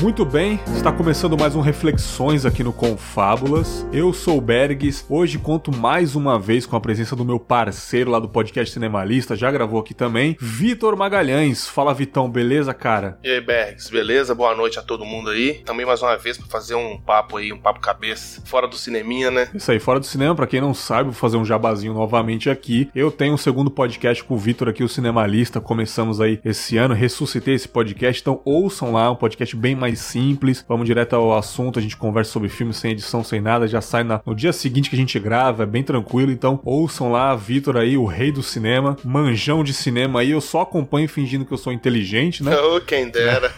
Muito bem, está começando mais um Reflexões aqui no Confábulas. Eu sou o Bergs. Hoje conto mais uma vez com a presença do meu parceiro lá do podcast Cinemalista, já gravou aqui também, Vitor Magalhães. Fala Vitão, beleza, cara? E aí, Bergs, beleza? Boa noite a todo mundo aí. Também mais uma vez para fazer um papo aí, um papo cabeça, fora do cineminha, né? Isso aí, fora do cinema, para quem não sabe, vou fazer um jabazinho novamente aqui. Eu tenho um segundo podcast com o Vitor aqui, o Cinemalista. Começamos aí esse ano, ressuscitei esse podcast, então ouçam lá, um podcast bem mais mais simples. Vamos direto ao assunto, a gente conversa sobre filmes sem edição, sem nada, já sai na, no dia seguinte que a gente grava, é bem tranquilo. Então ouçam lá, Vitor aí, o rei do cinema, manjão de cinema aí. Eu só acompanho fingindo que eu sou inteligente, né? Oh, quem dera.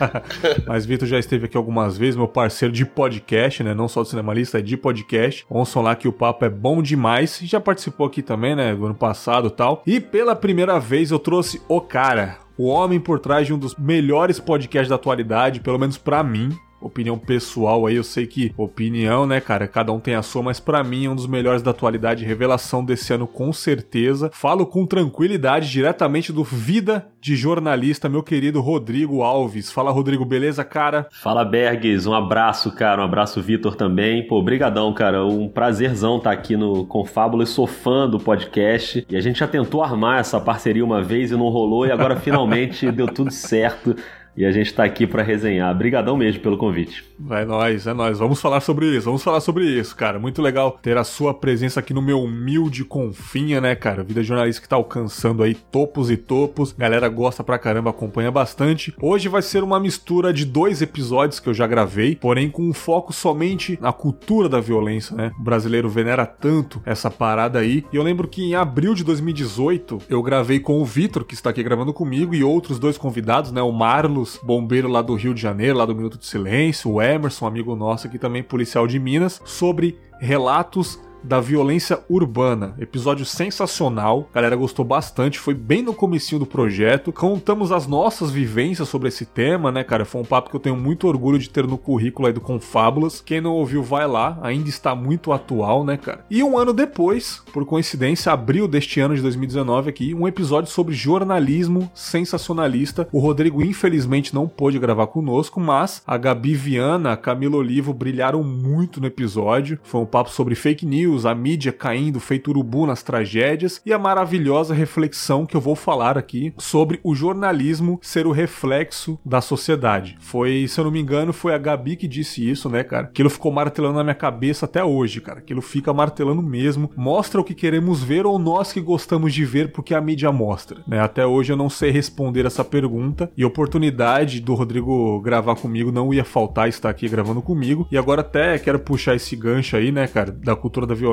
Mas Vitor já esteve aqui algumas vezes, meu parceiro de podcast, né? Não só do Cinemalista, é de podcast. Ouçam lá que o papo é bom demais. Já participou aqui também, né? Do ano passado e tal. E pela primeira vez eu trouxe o cara, o homem por trás de um dos melhores podcasts da atualidade, pelo menos para mim, opinião pessoal aí, eu sei que opinião, né, cara, cada um tem a sua, mas para mim é um dos melhores da atualidade, revelação desse ano com certeza. Falo com tranquilidade diretamente do Vida de Jornalista, meu querido Rodrigo Alves. Fala, Rodrigo, beleza, cara? Fala, Bergs, um abraço, cara, um abraço, Vitor, também. Pô, brigadão, cara, um prazerzão estar tá aqui no Confábulo, sou fã do podcast, e a gente já tentou armar essa parceria uma vez e não rolou, e agora finalmente deu tudo certo. E a gente está aqui para resenhar. Obrigadão mesmo pelo convite. Vai nós, é nós. Vamos falar sobre isso, vamos falar sobre isso, cara. Muito legal ter a sua presença aqui no meu humilde confinha, né, cara? Vida jornalista que tá alcançando aí topos e topos. Galera gosta pra caramba, acompanha bastante. Hoje vai ser uma mistura de dois episódios que eu já gravei, porém com um foco somente na cultura da violência, né? O brasileiro venera tanto essa parada aí. E eu lembro que em abril de 2018 eu gravei com o Vitor, que está aqui gravando comigo, e outros dois convidados, né? O Marlos bombeiro lá do Rio de Janeiro, lá do Minuto de Silêncio, o Emerson, amigo nosso aqui também, policial de Minas, sobre relatos da violência urbana. Episódio sensacional, a galera gostou bastante, foi bem no comecinho do projeto. Contamos as nossas vivências sobre esse tema, né, cara? Foi um papo que eu tenho muito orgulho de ter no currículo aí do Confábulas. Quem não ouviu, vai lá, ainda está muito atual, né, cara? E um ano depois, por coincidência, abril deste ano de 2019 aqui, um episódio sobre jornalismo sensacionalista. O Rodrigo infelizmente não pôde gravar conosco, mas a Gabi Viana, a Camila Olivo brilharam muito no episódio. Foi um papo sobre fake news news, a mídia caindo feito urubu nas tragédias e a maravilhosa reflexão que eu vou falar aqui sobre o jornalismo ser o reflexo da sociedade. Foi, se eu não me engano, foi a Gabi que disse isso, né, cara? Aquilo ficou martelando na minha cabeça até hoje, cara. Aquilo fica martelando mesmo. Mostra o que queremos ver ou nós que gostamos de ver porque a mídia mostra, né? Até hoje eu não sei responder essa pergunta e oportunidade do Rodrigo gravar comigo não ia faltar estar aqui gravando comigo. E agora até quero puxar esse gancho aí, né, cara, da cultura da violência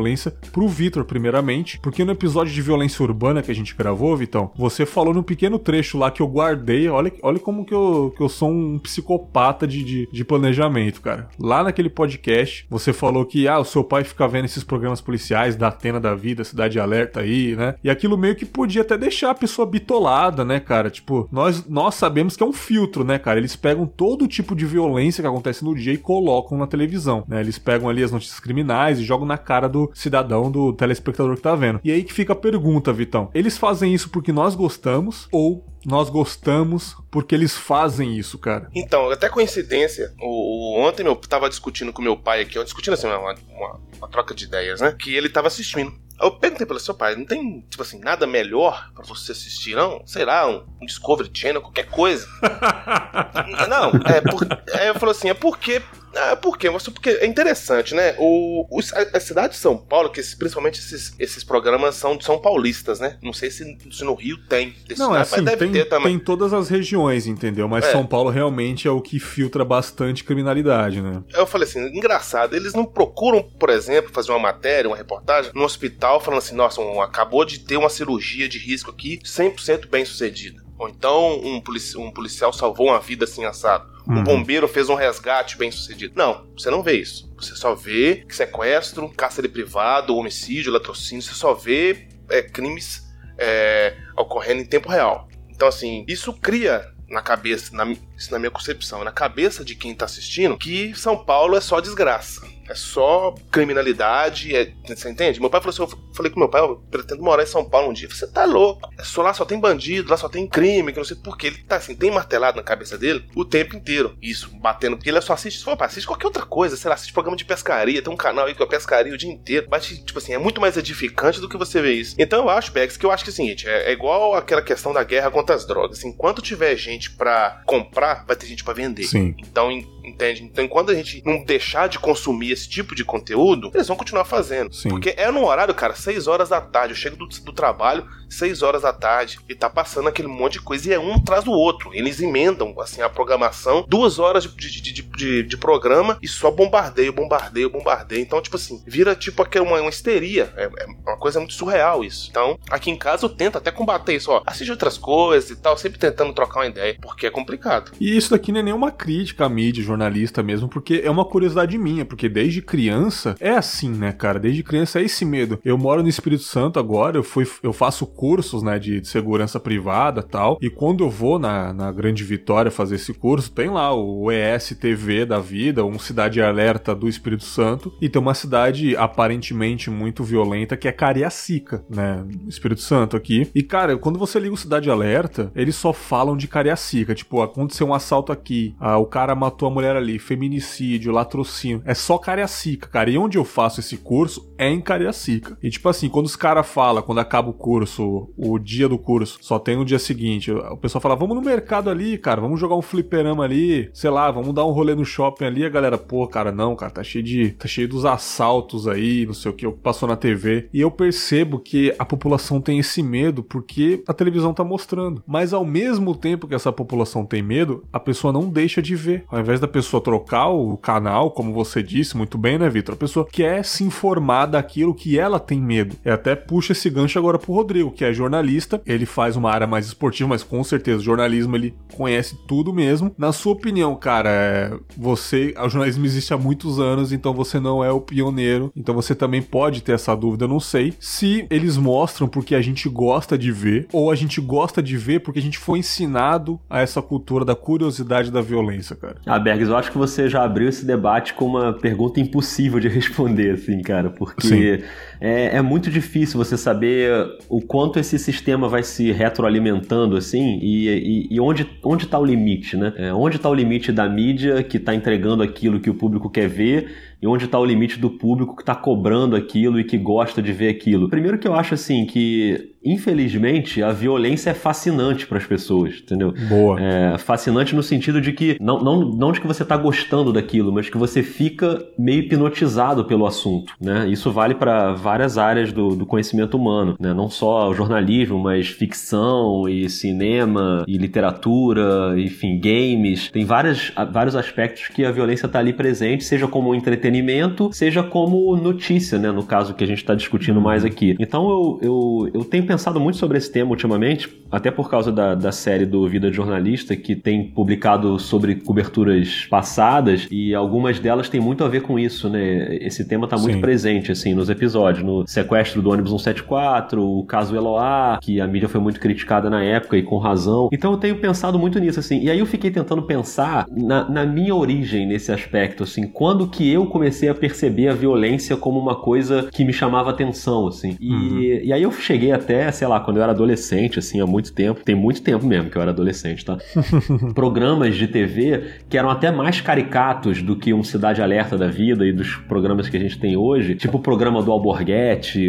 pro Vitor, primeiramente, porque no episódio de violência urbana que a gente gravou, Vitão, você falou num pequeno trecho lá que eu guardei. Olha, olha como que eu, que eu sou um psicopata de, de, de planejamento, cara. Lá naquele podcast, você falou que ah, o seu pai fica vendo esses programas policiais da Atena da Vida, Cidade Alerta aí, né? E aquilo meio que podia até deixar a pessoa bitolada, né, cara? Tipo, nós, nós sabemos que é um filtro, né, cara? Eles pegam todo tipo de violência que acontece no dia e colocam na televisão, né? Eles pegam ali as notícias criminais e jogam na cara do cidadão, do telespectador que tá vendo. E aí que fica a pergunta, Vitão. Eles fazem isso porque nós gostamos ou nós gostamos porque eles fazem isso, cara. Então, até coincidência, o, o ontem eu tava discutindo com meu pai aqui, discutindo assim, uma, uma, uma, troca de ideias, né? Que ele tava assistindo. Eu perguntei pra ele, seu pai, não tem, tipo assim, nada melhor para você assistir, não? Sei lá, um, um Discovery Channel, qualquer coisa. não, é, por, aí eu falou assim, é porque ah, por quê? Porque é interessante, né? O, o, a, cidade de São Paulo, que principalmente esses, esses programas são de São Paulistas, né? Não sei se, se no Rio tem. Não, é assim, tem, tem todas as regiões, entendeu? Mas é. São Paulo realmente é o que filtra bastante criminalidade, né? Eu falei assim, engraçado, eles não procuram, por exemplo, fazer uma matéria, uma reportagem no hospital falando assim, nossa, um, acabou de ter uma cirurgia de risco aqui 100% bem sucedida. Ou então um, polici um policial salvou uma vida assim assado. Um uhum. bombeiro fez um resgate bem sucedido. Não, você não vê isso. Você só vê sequestro, cárcere privado, homicídio, latrocínio. Você só vê é, crimes é, ocorrendo em tempo real. Então, assim, isso cria na cabeça, na, isso na minha concepção, na cabeça de quem tá assistindo, que São Paulo é só desgraça é só criminalidade, é, você entende? Meu pai falou assim, eu falei com meu pai, eu pretendo morar em São Paulo um dia. Você tá louco? É só lá só tem bandido, lá só tem crime, que não sei porquê. Ele tá assim, tem martelado na cabeça dele o tempo inteiro. Isso, batendo, porque ele só assiste, fala, assiste qualquer outra coisa, sei lá, assiste programa de pescaria, tem um canal aí que é pescaria o dia inteiro. Mas, tipo assim, é muito mais edificante do que você ver isso. Então eu acho, Bex, que eu acho que é o seguinte, é, é igual aquela questão da guerra contra as drogas. Enquanto tiver gente para comprar, vai ter gente para vender. Sim. Então, entende? Então, quando a gente não deixar de consumir esse tipo de conteúdo, eles vão continuar fazendo. Sim. Porque é no horário, cara, 6 horas da tarde. Eu chego do, do trabalho, 6 horas da tarde, e tá passando aquele monte de coisa, e é um atrás do outro. Eles emendam, assim, a programação, duas horas de, de, de, de, de programa, e só bombardeio, bombardeio, bombardeio. Então, tipo assim, vira tipo aquela, uma, uma histeria. É, é, uma coisa muito surreal isso. Então, aqui em casa eu tento até combater isso, ó. Assiste outras coisas e tal, sempre tentando trocar uma ideia, porque é complicado. E isso daqui não é nenhuma crítica à mídia, jornalista mesmo, porque é uma curiosidade minha, porque desde criança é assim, né, cara? Desde criança é esse medo. Eu moro no Espírito Santo agora, eu fui, eu faço cursos, né, de, de segurança privada tal, e quando eu vou na, na Grande Vitória fazer esse curso, tem lá o ESTV da vida, um Cidade Alerta do Espírito Santo, e tem uma cidade aparentemente muito violenta que é Cariacica, né, Espírito Santo aqui. E, cara, quando você liga o Cidade Alerta, eles só falam de Cariacica, tipo, aconteceu um assalto aqui, ah, o cara matou a mulher ali, feminicídio, latrocínio, é só Cariacica, cara. E onde eu faço esse curso é em Cariacica. E tipo assim, quando os caras falam, quando acaba o curso, o dia do curso, só tem no dia seguinte, o pessoal fala, vamos no mercado ali, cara, vamos jogar um fliperama ali, sei lá, vamos dar um rolê no shopping ali, a galera, pô, cara, não, cara, tá cheio de, tá cheio dos assaltos aí, não sei o que, passou na TV. E eu percebo que a população tem esse medo porque a televisão tá mostrando. Mas ao mesmo tempo que essa população tem medo, a pessoa não deixa de ver. Ao invés da pessoa trocar o canal, como você disse muito bem, né, Vitor? A pessoa quer se informar daquilo que ela tem medo. E até puxa esse gancho agora pro Rodrigo, que é jornalista. Ele faz uma área mais esportiva, mas com certeza o jornalismo ele conhece tudo mesmo. Na sua opinião, cara, é, você, o jornalismo existe há muitos anos, então você não é o pioneiro. Então você também pode ter essa dúvida, eu não sei se eles mostram porque a gente gosta de ver ou a gente gosta de ver porque a gente foi ensinado a essa cultura da curiosidade da violência, cara. Ah, Eu acho que você já abriu esse debate com uma pergunta impossível de responder, assim, cara, porque é, é, muito difícil você saber o quanto esse sistema vai se retroalimentando, assim, e, e, e onde, onde tá o limite, né? É, onde tá o limite da mídia que tá entregando aquilo que o público quer ver e onde está o limite do público que está cobrando aquilo e que gosta de ver aquilo. Primeiro que eu acho assim que infelizmente, a violência é fascinante para as pessoas, entendeu? Boa. É fascinante no sentido de que não, não, não de que você está gostando daquilo, mas que você fica meio hipnotizado pelo assunto, né? Isso vale para várias áreas do, do conhecimento humano, né? Não só o jornalismo, mas ficção e cinema e literatura, enfim, games. Tem várias, vários aspectos que a violência está ali presente, seja como entretenimento, seja como notícia, né? No caso que a gente está discutindo mais aqui. Então eu, eu, eu tenho pensado muito sobre esse tema ultimamente, até por causa da, da série do Vida de Jornalista, que tem publicado sobre coberturas passadas, e algumas delas têm muito a ver com isso, né? Esse tema está muito Sim. presente, assim, nos episódios. No sequestro do ônibus 174, o caso Eloá, que a mídia foi muito criticada na época e com razão. Então eu tenho pensado muito nisso, assim. E aí eu fiquei tentando pensar na, na minha origem nesse aspecto, assim. Quando que eu comecei a perceber a violência como uma coisa que me chamava atenção, assim. E, uhum. e aí eu cheguei até sei lá, quando eu era adolescente, assim, há muito tempo. Tem muito tempo mesmo que eu era adolescente, tá? programas de TV que eram até mais caricatos do que um Cidade Alerta da vida e dos programas que a gente tem hoje. Tipo o programa do Alborguete,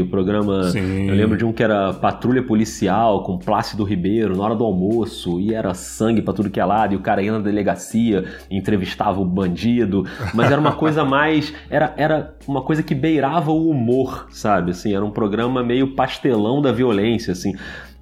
o programa. Sim. Eu lembro de um que era Patrulha Policial com Plácido Ribeiro na hora do almoço e era sangue pra tudo que é lado e o cara ia na delegacia entrevistava o bandido. Mas era uma coisa mais. Era, era uma coisa que beirava o humor, sabe? Assim, era um programa meio pastelão da violência, assim.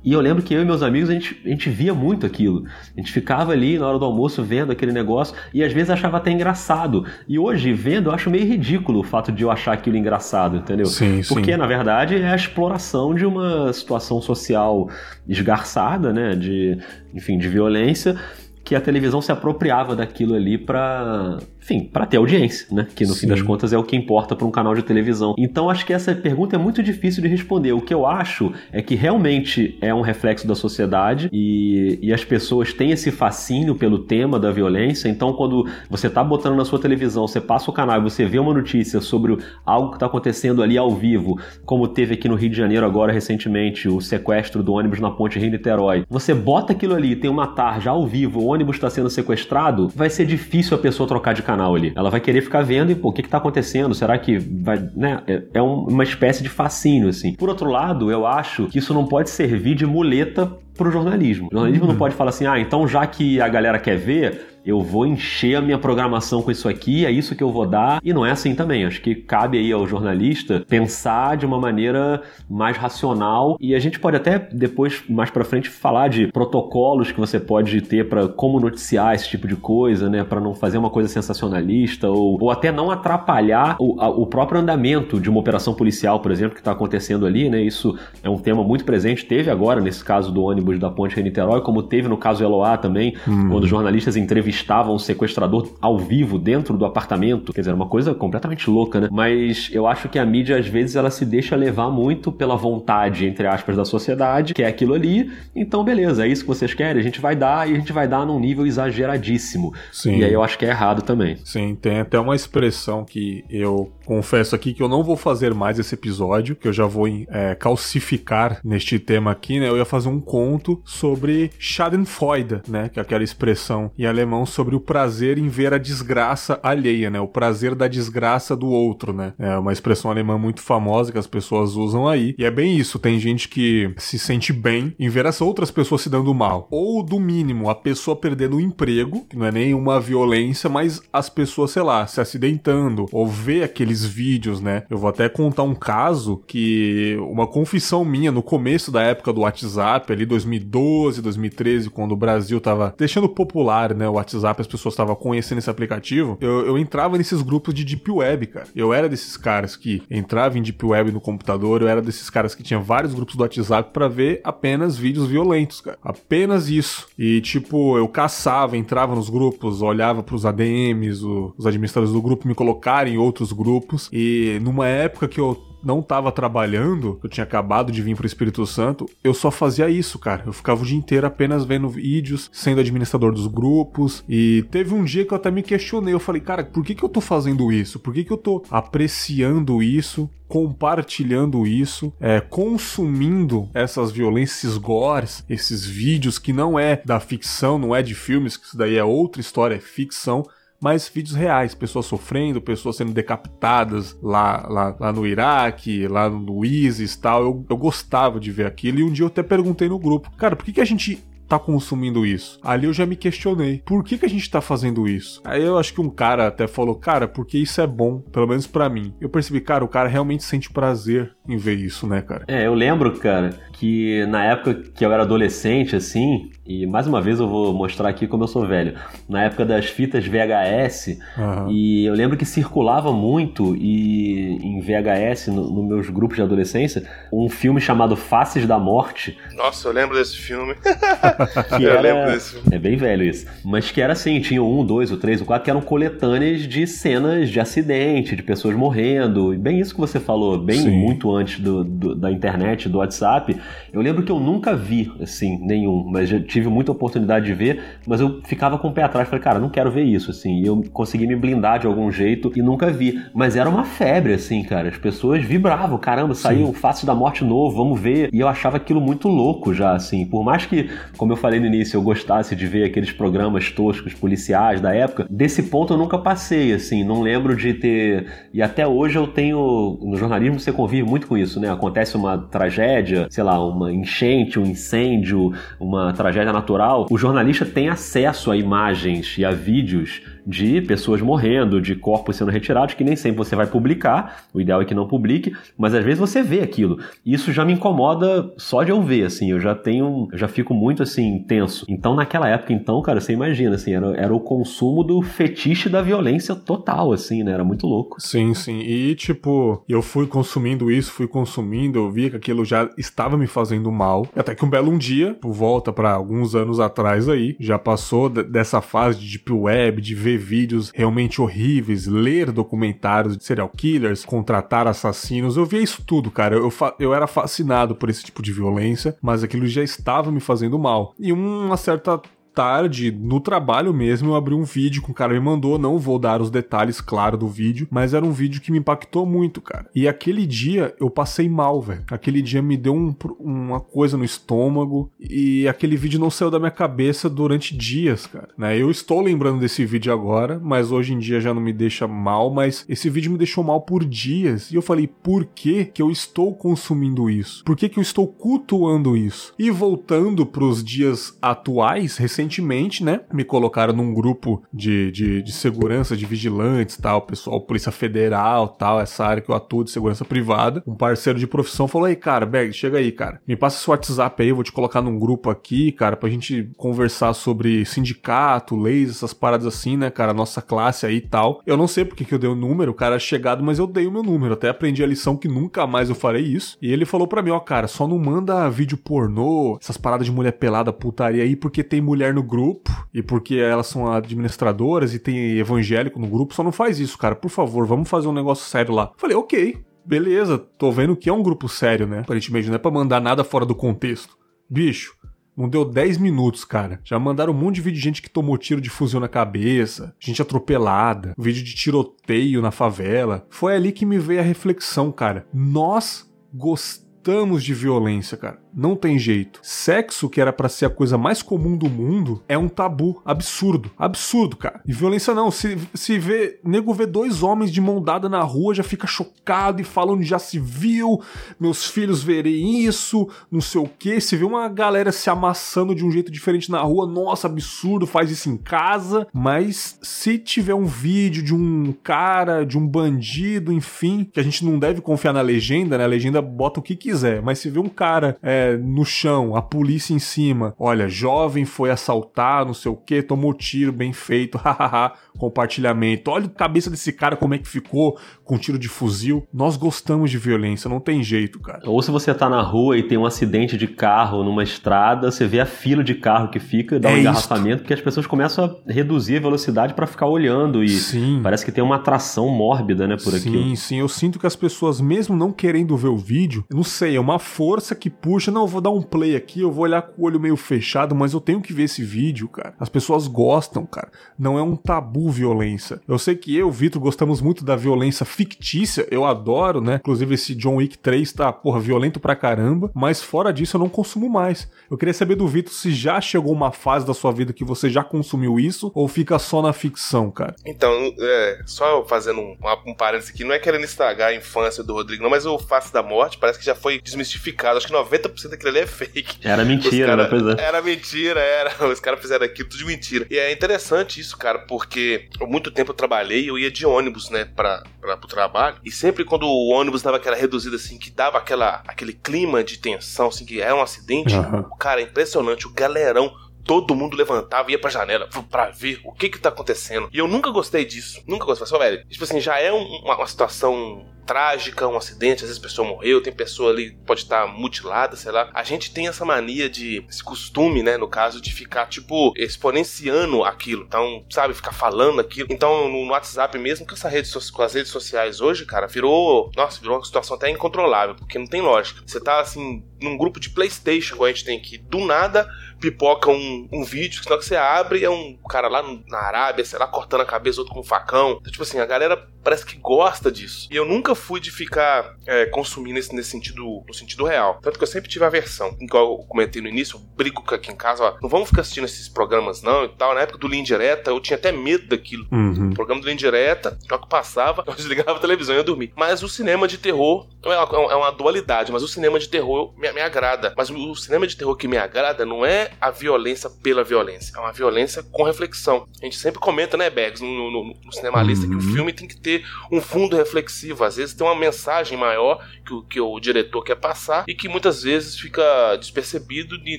E eu lembro que eu e meus amigos, a gente, a gente via muito aquilo. A gente ficava ali na hora do almoço vendo aquele negócio e às vezes achava até engraçado. E hoje, vendo, eu acho meio ridículo o fato de eu achar aquilo engraçado, entendeu? Sim, Porque, sim. na verdade, é a exploração de uma situação social esgarçada, né? De, enfim, de violência que a televisão se apropriava daquilo ali para enfim, para ter audiência, né? Que no Sim. fim das contas é o que importa para um canal de televisão. Então acho que essa pergunta é muito difícil de responder. O que eu acho é que realmente é um reflexo da sociedade e, e as pessoas têm esse fascínio pelo tema da violência. Então quando você está botando na sua televisão, você passa o canal e você vê uma notícia sobre algo que está acontecendo ali ao vivo, como teve aqui no Rio de Janeiro agora recentemente, o sequestro do ônibus na ponte Rio-Niterói. Você bota aquilo ali, tem uma tarja ao vivo, o ônibus está sendo sequestrado, vai ser difícil a pessoa trocar de canal ali. Ela vai querer ficar vendo e, pô, o que, que tá acontecendo? Será que vai, né? É, é uma espécie de fascínio, assim. Por outro lado, eu acho que isso não pode servir de muleta pro jornalismo. O jornalismo uhum. não pode falar assim, ah, então já que a galera quer ver, eu vou encher a minha programação com isso aqui, é isso que eu vou dar. E não é assim também. Acho que cabe aí ao jornalista pensar de uma maneira mais racional e a gente pode até depois, mais para frente, falar de protocolos que você pode ter para como noticiar esse tipo de coisa, né? Para não fazer uma coisa sensacionalista ou, ou até não atrapalhar o, a, o próprio andamento de uma operação policial, por exemplo, que está acontecendo ali, né? Isso é um tema muito presente. Teve agora, nesse caso do ônibus da Ponte Rio-Niterói, como teve no caso Eloá também, hum. quando jornalistas entrevistaram entrevistavam o sequestrador ao vivo dentro do apartamento. Quer dizer, uma coisa completamente louca, né? Mas eu acho que a mídia, às vezes, ela se deixa levar muito pela vontade, entre aspas, da sociedade, que é aquilo ali. Então, beleza, é isso que vocês querem, a gente vai dar e a gente vai dar num nível exageradíssimo. Sim. E aí eu acho que é errado também. Sim, tem até uma expressão que eu confesso aqui que eu não vou fazer mais esse episódio, que eu já vou é, calcificar neste tema aqui, né? Eu ia fazer um conto sobre Schadenfreude, né? Que é aquela expressão em alemão sobre o prazer em ver a desgraça alheia, né? O prazer da desgraça do outro, né? É uma expressão alemã muito famosa que as pessoas usam aí. E é bem isso, tem gente que se sente bem em ver as outras pessoas se dando mal. Ou, do mínimo, a pessoa perdendo o emprego, que não é nem uma violência, mas as pessoas, sei lá, se acidentando, ou ver aqueles vídeos, né? Eu vou até contar um caso que uma confissão minha no começo da época do WhatsApp, ali 2012, 2013, quando o Brasil tava deixando popular, né, o WhatsApp, as pessoas estavam conhecendo esse aplicativo, eu, eu entrava nesses grupos de Deep Web, cara. Eu era desses caras que entrava em Deep Web no computador, eu era desses caras que tinha vários grupos do WhatsApp para ver apenas vídeos violentos, cara. Apenas isso. E, tipo, eu caçava, entrava nos grupos, olhava pros ADMs, os administradores do grupo me colocarem em outros grupos. E numa época que eu não tava trabalhando, eu tinha acabado de vir pro Espírito Santo, eu só fazia isso, cara. Eu ficava o dia inteiro apenas vendo vídeos, sendo administrador dos grupos. E teve um dia que eu até me questionei. Eu falei, cara, por que, que eu tô fazendo isso? Por que, que eu tô apreciando isso? compartilhando isso, é, consumindo essas violências, esses gores, esses vídeos que não é da ficção, não é de filmes, que isso daí é outra história, é ficção, mas vídeos reais, pessoas sofrendo, pessoas sendo decapitadas lá, lá, lá no Iraque, lá no ISIS e tal. Eu, eu gostava de ver aquilo e um dia eu até perguntei no grupo, cara, por que, que a gente tá consumindo isso? Ali eu já me questionei, por que que a gente tá fazendo isso? Aí eu acho que um cara até falou, cara, porque isso é bom, pelo menos para mim. Eu percebi, cara, o cara realmente sente prazer em ver isso, né, cara? É, eu lembro, cara, que na época que eu era adolescente, assim, e mais uma vez eu vou mostrar aqui como eu sou velho. Na época das fitas VHS, uhum. e eu lembro que circulava muito e em VHS, nos no meus grupos de adolescência, um filme chamado Faces da Morte. Nossa, eu lembro desse filme. que eu era... lembro desse filme. É bem velho isso. Mas que era assim, tinha um, dois, o três, o quatro, que eram coletâneas de cenas de acidente, de pessoas morrendo. Bem isso que você falou, bem Sim. muito antes do, do, da internet, do WhatsApp. Eu lembro que eu nunca vi, assim, nenhum, mas já tive muita oportunidade de ver, mas eu ficava com o pé atrás, falei, cara, não quero ver isso, assim. E eu consegui me blindar de algum jeito e nunca vi. Mas era uma febre, assim, cara. As pessoas vibravam, caramba, saiu o Face da Morte novo, vamos ver. E eu achava aquilo muito louco já, assim. Por mais que, como eu falei no início, eu gostasse de ver aqueles programas toscos policiais da época, desse ponto eu nunca passei, assim. Não lembro de ter. E até hoje eu tenho. No jornalismo você convive muito com isso, né? Acontece uma tragédia, sei lá, uma enchente, um incêndio, uma tragédia natural, o jornalista tem acesso a imagens e a vídeos de pessoas morrendo, de corpos sendo retirados, que nem sempre você vai publicar, o ideal é que não publique, mas às vezes você vê aquilo. Isso já me incomoda só de eu ver, assim, eu já tenho, eu já fico muito assim tenso. Então, naquela época, então, cara, você imagina, assim, era, era o consumo do fetiche da violência total, assim, né? Era muito louco. Sim, sim. E, tipo, eu fui consumindo isso, fui consumindo, eu vi que aquilo já estava me fazendo mal. Até que um belo um dia, por volta para alguns anos atrás aí, já passou dessa fase de deep web, de ver vídeos realmente horríveis, ler documentários de serial killers, contratar assassinos. Eu via isso tudo, cara. Eu, eu era fascinado por esse tipo de violência, mas aquilo já estava me fazendo mal. E uma certa tarde, no trabalho mesmo, eu abri um vídeo que o cara me mandou, não vou dar os detalhes, claro, do vídeo, mas era um vídeo que me impactou muito, cara. E aquele dia eu passei mal, velho. Aquele dia me deu um, uma coisa no estômago e aquele vídeo não saiu da minha cabeça durante dias, cara. Né? Eu estou lembrando desse vídeo agora, mas hoje em dia já não me deixa mal, mas esse vídeo me deixou mal por dias. E eu falei, por que que eu estou consumindo isso? Por que que eu estou cultuando isso? E voltando pros dias atuais, recentemente recentemente, né, me colocaram num grupo de, de, de segurança, de vigilantes, tal, pessoal, Polícia Federal, tal, essa área que eu atuo de segurança privada. Um parceiro de profissão falou: aí, cara, Berg, chega aí, cara. Me passa seu WhatsApp aí, eu vou te colocar num grupo aqui, cara, pra gente conversar sobre sindicato, leis, essas paradas assim, né, cara, nossa classe aí e tal. Eu não sei porque que eu dei o número, o cara é chegado, mas eu dei o meu número. Até aprendi a lição que nunca mais eu farei isso. E ele falou para mim: ó, cara, só não manda vídeo pornô, essas paradas de mulher pelada, putaria aí, porque tem mulher mulher no grupo e porque elas são administradoras e tem evangélico no grupo, só não faz isso, cara. Por favor, vamos fazer um negócio sério lá. Falei, ok, beleza, tô vendo que é um grupo sério, né? Aparentemente não é pra mandar nada fora do contexto. Bicho, não deu 10 minutos, cara. Já mandaram um monte de vídeo de gente que tomou tiro de fuzil na cabeça, gente atropelada, vídeo de tiroteio na favela. Foi ali que me veio a reflexão, cara. Nós gostamos de violência, cara. Não tem jeito. Sexo, que era para ser a coisa mais comum do mundo, é um tabu absurdo. Absurdo, cara. E violência não. Se, se vê, nego vê dois homens de mão dada na rua, já fica chocado e fala onde já se viu, meus filhos verem isso, não sei o que. Se vê uma galera se amassando de um jeito diferente na rua, nossa, absurdo, faz isso em casa. Mas se tiver um vídeo de um cara, de um bandido, enfim, que a gente não deve confiar na legenda, né? A legenda bota o que quiser. Mas se vê um cara. É, no chão, a polícia em cima. Olha, jovem foi assaltar, não sei o que, tomou tiro, bem feito, hahaha, compartilhamento. Olha a cabeça desse cara como é que ficou com tiro de fuzil. Nós gostamos de violência, não tem jeito, cara. Ou se você tá na rua e tem um acidente de carro numa estrada, você vê a fila de carro que fica, dá um é engarrafamento, porque as pessoas começam a reduzir a velocidade para ficar olhando e sim. parece que tem uma atração mórbida, né, por aqui. Sim, sim, eu sinto que as pessoas mesmo não querendo ver o vídeo, não sei, é uma força que puxa não, eu vou dar um play aqui, eu vou olhar com o olho meio fechado, mas eu tenho que ver esse vídeo, cara. As pessoas gostam, cara. Não é um tabu violência. Eu sei que eu, Vitor, gostamos muito da violência fictícia, eu adoro, né? Inclusive esse John Wick 3 tá, porra, violento pra caramba, mas fora disso eu não consumo mais. Eu queria saber do Vitor se já chegou uma fase da sua vida que você já consumiu isso ou fica só na ficção, cara? Então, é, só fazendo um, um parênteses aqui, não é querendo estragar a infância do Rodrigo, não, mas o Face da Morte parece que já foi desmistificado. Acho que 90% 90% daquilo ali é fake. Era mentira, cara, né? Pois é. Era mentira, era. Os caras fizeram aquilo tudo de mentira. E é interessante isso, cara, porque há muito tempo eu trabalhei, eu ia de ônibus, né, pra, pra, pro trabalho. E sempre quando o ônibus dava aquela reduzida, assim, que dava aquela, aquele clima de tensão, assim, que era um acidente, uhum. cara, é impressionante. O galerão todo mundo levantava e ia pra janela pra ver o que que tá acontecendo. E eu nunca gostei disso. Nunca gostei. Só, velho, tipo assim, já é um, uma, uma, situação trágica, um acidente, às vezes a pessoa morreu, tem pessoa ali pode estar mutilada, sei lá. A gente tem essa mania de, esse costume, né, no caso, de ficar, tipo, exponenciando aquilo. Então, sabe, ficar falando aquilo. Então, no, WhatsApp mesmo, com, essa rede, com as redes sociais hoje, cara, virou, nossa, virou uma situação até incontrolável, porque não tem lógica. Você tá, assim, num grupo de Playstation, que a gente tem aqui, do nada pipoca um, um vídeo, senão que você abre é um cara lá na Arábia, sei lá, cortando a cabeça, outro com um facão. Então, tipo assim, a galera parece que gosta disso. E eu nunca fui de ficar é, consumindo nesse, nesse sentido, no sentido real. Tanto que eu sempre tive aversão. Igual eu comentei no início, eu brigo aqui em casa, ó, não vamos ficar assistindo esses programas não e tal. Na época do Linha Direta, eu tinha até medo daquilo. Uhum. O programa do Linha Direta, que que passava, eu desligava a televisão e ia dormir. Mas o cinema de terror é uma, é uma dualidade, mas o cinema de terror me, me agrada. Mas o cinema de terror que me agrada não é a violência pela violência. É uma violência com reflexão. A gente sempre comenta, né, Bags, no, no, no Cinemalista, uhum. que o uhum. filme tem que ter ter um fundo reflexivo, às vezes tem uma mensagem maior que o, que o diretor quer passar e que muitas vezes fica despercebido de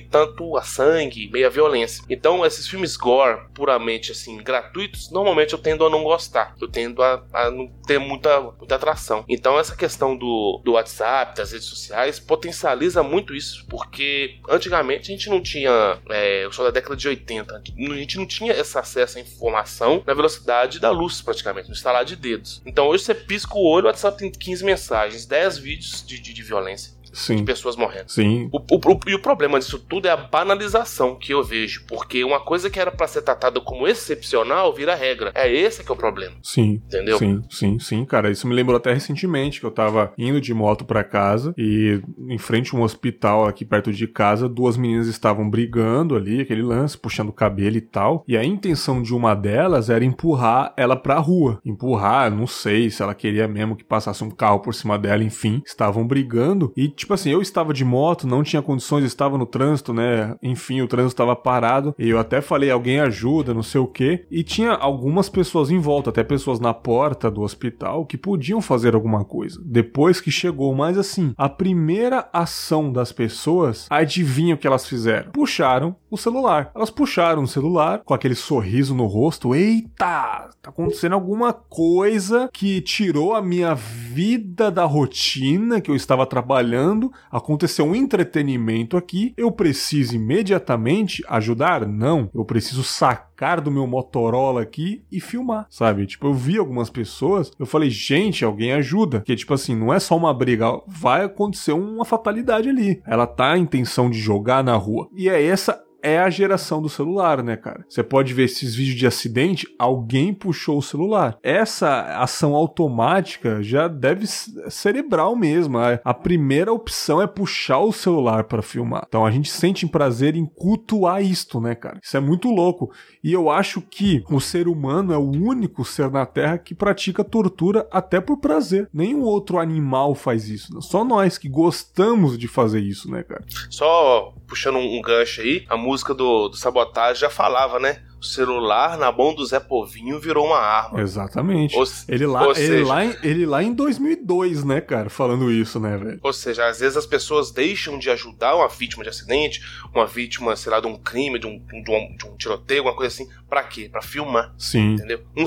tanto a sangue, meia violência. Então, esses filmes gore, puramente assim, gratuitos, normalmente eu tendo a não gostar, eu tendo a, a não ter muita, muita atração. Então, essa questão do, do WhatsApp, das redes sociais, potencializa muito isso, porque antigamente a gente não tinha, é, eu sou da década de 80, a gente não tinha esse acesso à informação na velocidade da luz, praticamente, no instalar de dedos. Então, hoje você pisca o olho, o WhatsApp tem 15 mensagens, 10 vídeos de, de, de violência. Sim. de pessoas morrendo. Sim. O, o- o- e o problema disso tudo é a banalização que eu vejo, porque uma coisa que era pra ser tratada como excepcional vira regra. É esse que é o problema, Sim. entendeu? Sim, sim, sim, cara. Isso me lembrou até recentemente que eu tava indo de moto pra casa e em frente a um hospital aqui perto de casa, duas meninas estavam brigando ali, aquele lance, puxando o cabelo e tal. E a intenção de uma delas era empurrar ela pra rua. Empurrar, não sei se ela queria mesmo que passasse um carro por cima dela, enfim. Estavam brigando e, tipo assim, eu estava de moto, não tinha condições, estava no trânsito, né? Enfim, o trânsito estava parado. E eu até falei, alguém ajuda, não sei o quê. E tinha algumas pessoas em volta, até pessoas na porta do hospital, que podiam fazer alguma coisa. Depois que chegou, mas assim, a primeira ação das pessoas, adivinha o que elas fizeram? Puxaram o celular. Elas puxaram o celular com aquele sorriso no rosto. Eita, tá acontecendo alguma coisa que tirou a minha vida da rotina que eu estava trabalhando. Aconteceu um entretenimento aqui. Eu preciso imediatamente ajudar? Não. Eu preciso sacar do meu Motorola aqui e filmar, sabe? Tipo, eu vi algumas pessoas, eu falei, gente, alguém ajuda. Porque, tipo assim, não é só uma briga, vai acontecer uma fatalidade ali. Ela tá a intenção de jogar na rua. E é essa é a geração do celular, né, cara? Você pode ver esses vídeos de acidente, alguém puxou o celular. Essa ação automática já deve ser cerebral mesmo. A, primeira opção é puxar o celular para filmar. Então a gente sente prazer em cultuar isto, né, cara? Isso é muito louco. E eu acho que o ser humano é o único ser na Terra que pratica tortura até por prazer. Nenhum outro animal faz isso. Né? Só nós que gostamos de fazer isso, né, cara? Só puxando um gancho aí, a música do, do Sabotagem já falava, né? O celular na mão do Zé Povinho virou uma arma. Exatamente. Ou, Ele lá, ele, seja- lá em, ele lá em 2002, né, cara, falando isso, né, velho? Ou seja, às vezes as pessoas deixam de ajudar uma vítima de acidente, uma vítima, sei lá, de um crime, de um, de um, de um tiroteio, alguma coisa assim. Pra quê? Pra filmar, Sim. entendeu? Um,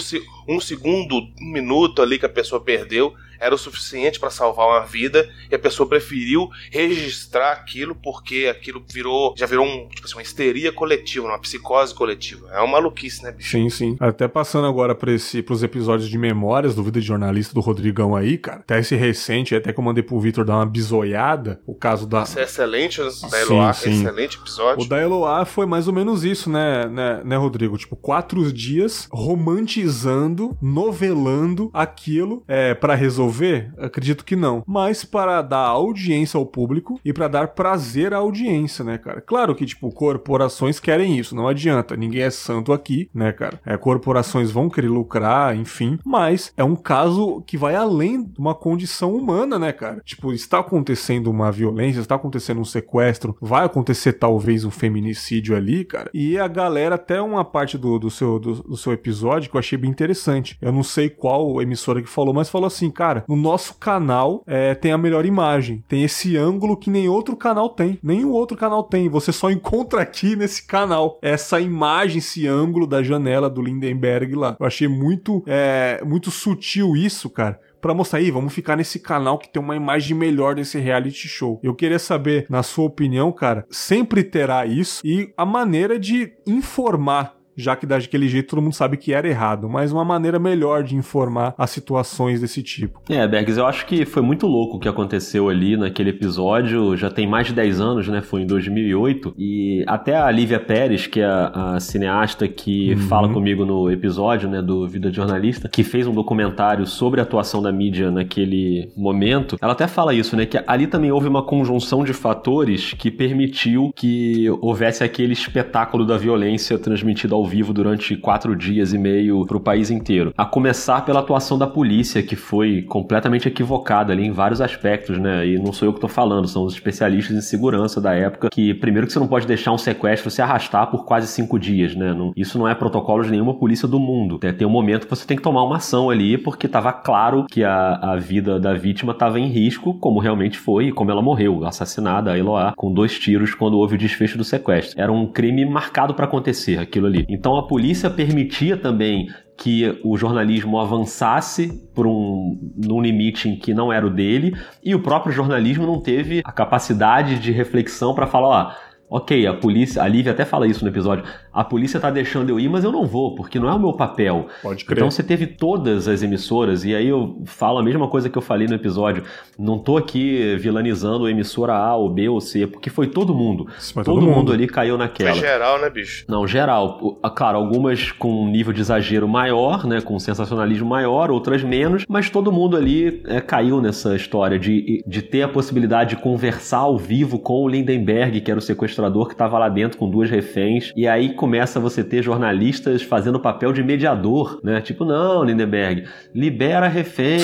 um segundo, um minuto ali que a pessoa perdeu era o suficiente pra salvar uma vida e a pessoa preferiu registrar aquilo porque aquilo virou, já virou um, tipo assim, uma histeria coletiva, uma psicose coletiva. É uma maluquice, né, bicho? Sim, sim. Até passando agora pra esse, pros episódios de memórias do Vida de Jornalista do Rodrigão aí, cara. Até esse recente, até que eu mandei pro Vitor dar uma bisoiada, o caso da. Isso é excelente, o Sim, da Eloá, sim. excelente episódio. O da Eloá foi mais ou menos isso, né, né, né, Rodrigo? Tipo, quatro dias romantizando, novelando aquilo é, para resolver? Acredito que não. Mas para dar audiência ao público e para dar prazer à audiência, né, cara? Claro que, tipo, corporações querem isso, não adianta. Ninguém é santo aqui, né, cara? É, corporações vão querer lucrar, enfim. Mas é um caso que vai além de uma condição humana, né, cara? Tipo, está acontecendo uma violência, está acontecendo um sequestro, vai acontecer talvez um feminicídio ali, cara. E a galera, até uma parte do, do, seu, do, do seu episódio que eu achei bem interessante. Eu não sei qual emissora que falou, mas falou assim, cara, no nosso canal é, tem a melhor imagem. Tem esse ângulo que nem outro canal tem. Nenhum outro canal tem. Você só encontra aqui nesse canal. Essa imagem, esse ângulo da janela do Lindenberg lá. Eu achei muito, é, muito sutil isso, cara pra mostrar aí, vamos ficar nesse canal que tem uma imagem melhor desse reality show. Eu queria saber, na sua opinião, cara, sempre terá isso e a maneira de informar já que daquele jeito todo mundo sabe que era errado, mas uma maneira melhor de informar as situações desse tipo. É, Bergs, eu acho que foi muito louco o que aconteceu ali naquele episódio. Já tem mais de 10 anos, né? Foi em 2008. E até a Lívia Pérez, que é a, a cineasta que Uhum. fala comigo no episódio, né, do Vida de Jornalista, que fez um documentário sobre a atuação da mídia naquele momento, ela até fala isso, né? Que ali também houve uma conjunção de fatores que permitiu que houvesse aquele espetáculo da violência transmitido ao ao vivo durante quatro dias e meio pro país inteiro. A começar pela atuação da polícia, que foi completamente equivocada ali em vários aspectos, né? E não sou eu que tô falando, são os especialistas em segurança da época, que primeiro que você não pode deixar um sequestro se arrastar por quase cinco dias, né? Não, isso não é protocolo de nenhuma polícia do mundo. Tem, tem um momento que você tem que tomar uma ação ali, porque tava claro que a, a vida da vítima estava em risco, como realmente foi e como ela morreu, assassinada, a Eloá, com dois tiros quando houve o desfecho do sequestro. Era um crime marcado para acontecer aquilo ali. Então a polícia permitia também que o jornalismo avançasse por um num limite em que não era o dele e o próprio jornalismo não teve a capacidade de reflexão para falar, ó, Ok, a polícia, a Lívia até fala isso no episódio. A polícia tá deixando eu ir, mas eu não vou, porque não é o meu papel. Pode crer. Então você teve todas as emissoras, e aí eu falo a mesma coisa que eu falei no episódio. Não tô aqui vilanizando a emissora A ou B ou C, porque foi todo mundo. Isso, mas todo, todo mundo. mundo. ali caiu naquela. Foi geral, né, bicho? Não, geral. Claro, algumas com um nível de exagero maior, né, com um sensacionalismo maior, outras menos, mas todo mundo ali é, caiu nessa história de, de ter a possibilidade de conversar ao vivo com o Lindenberg, que era o sequestrador que estava lá dentro com duas reféns, e aí começa você ter jornalistas fazendo o papel de mediador, né? Tipo, não, Lindenberg, libera refém,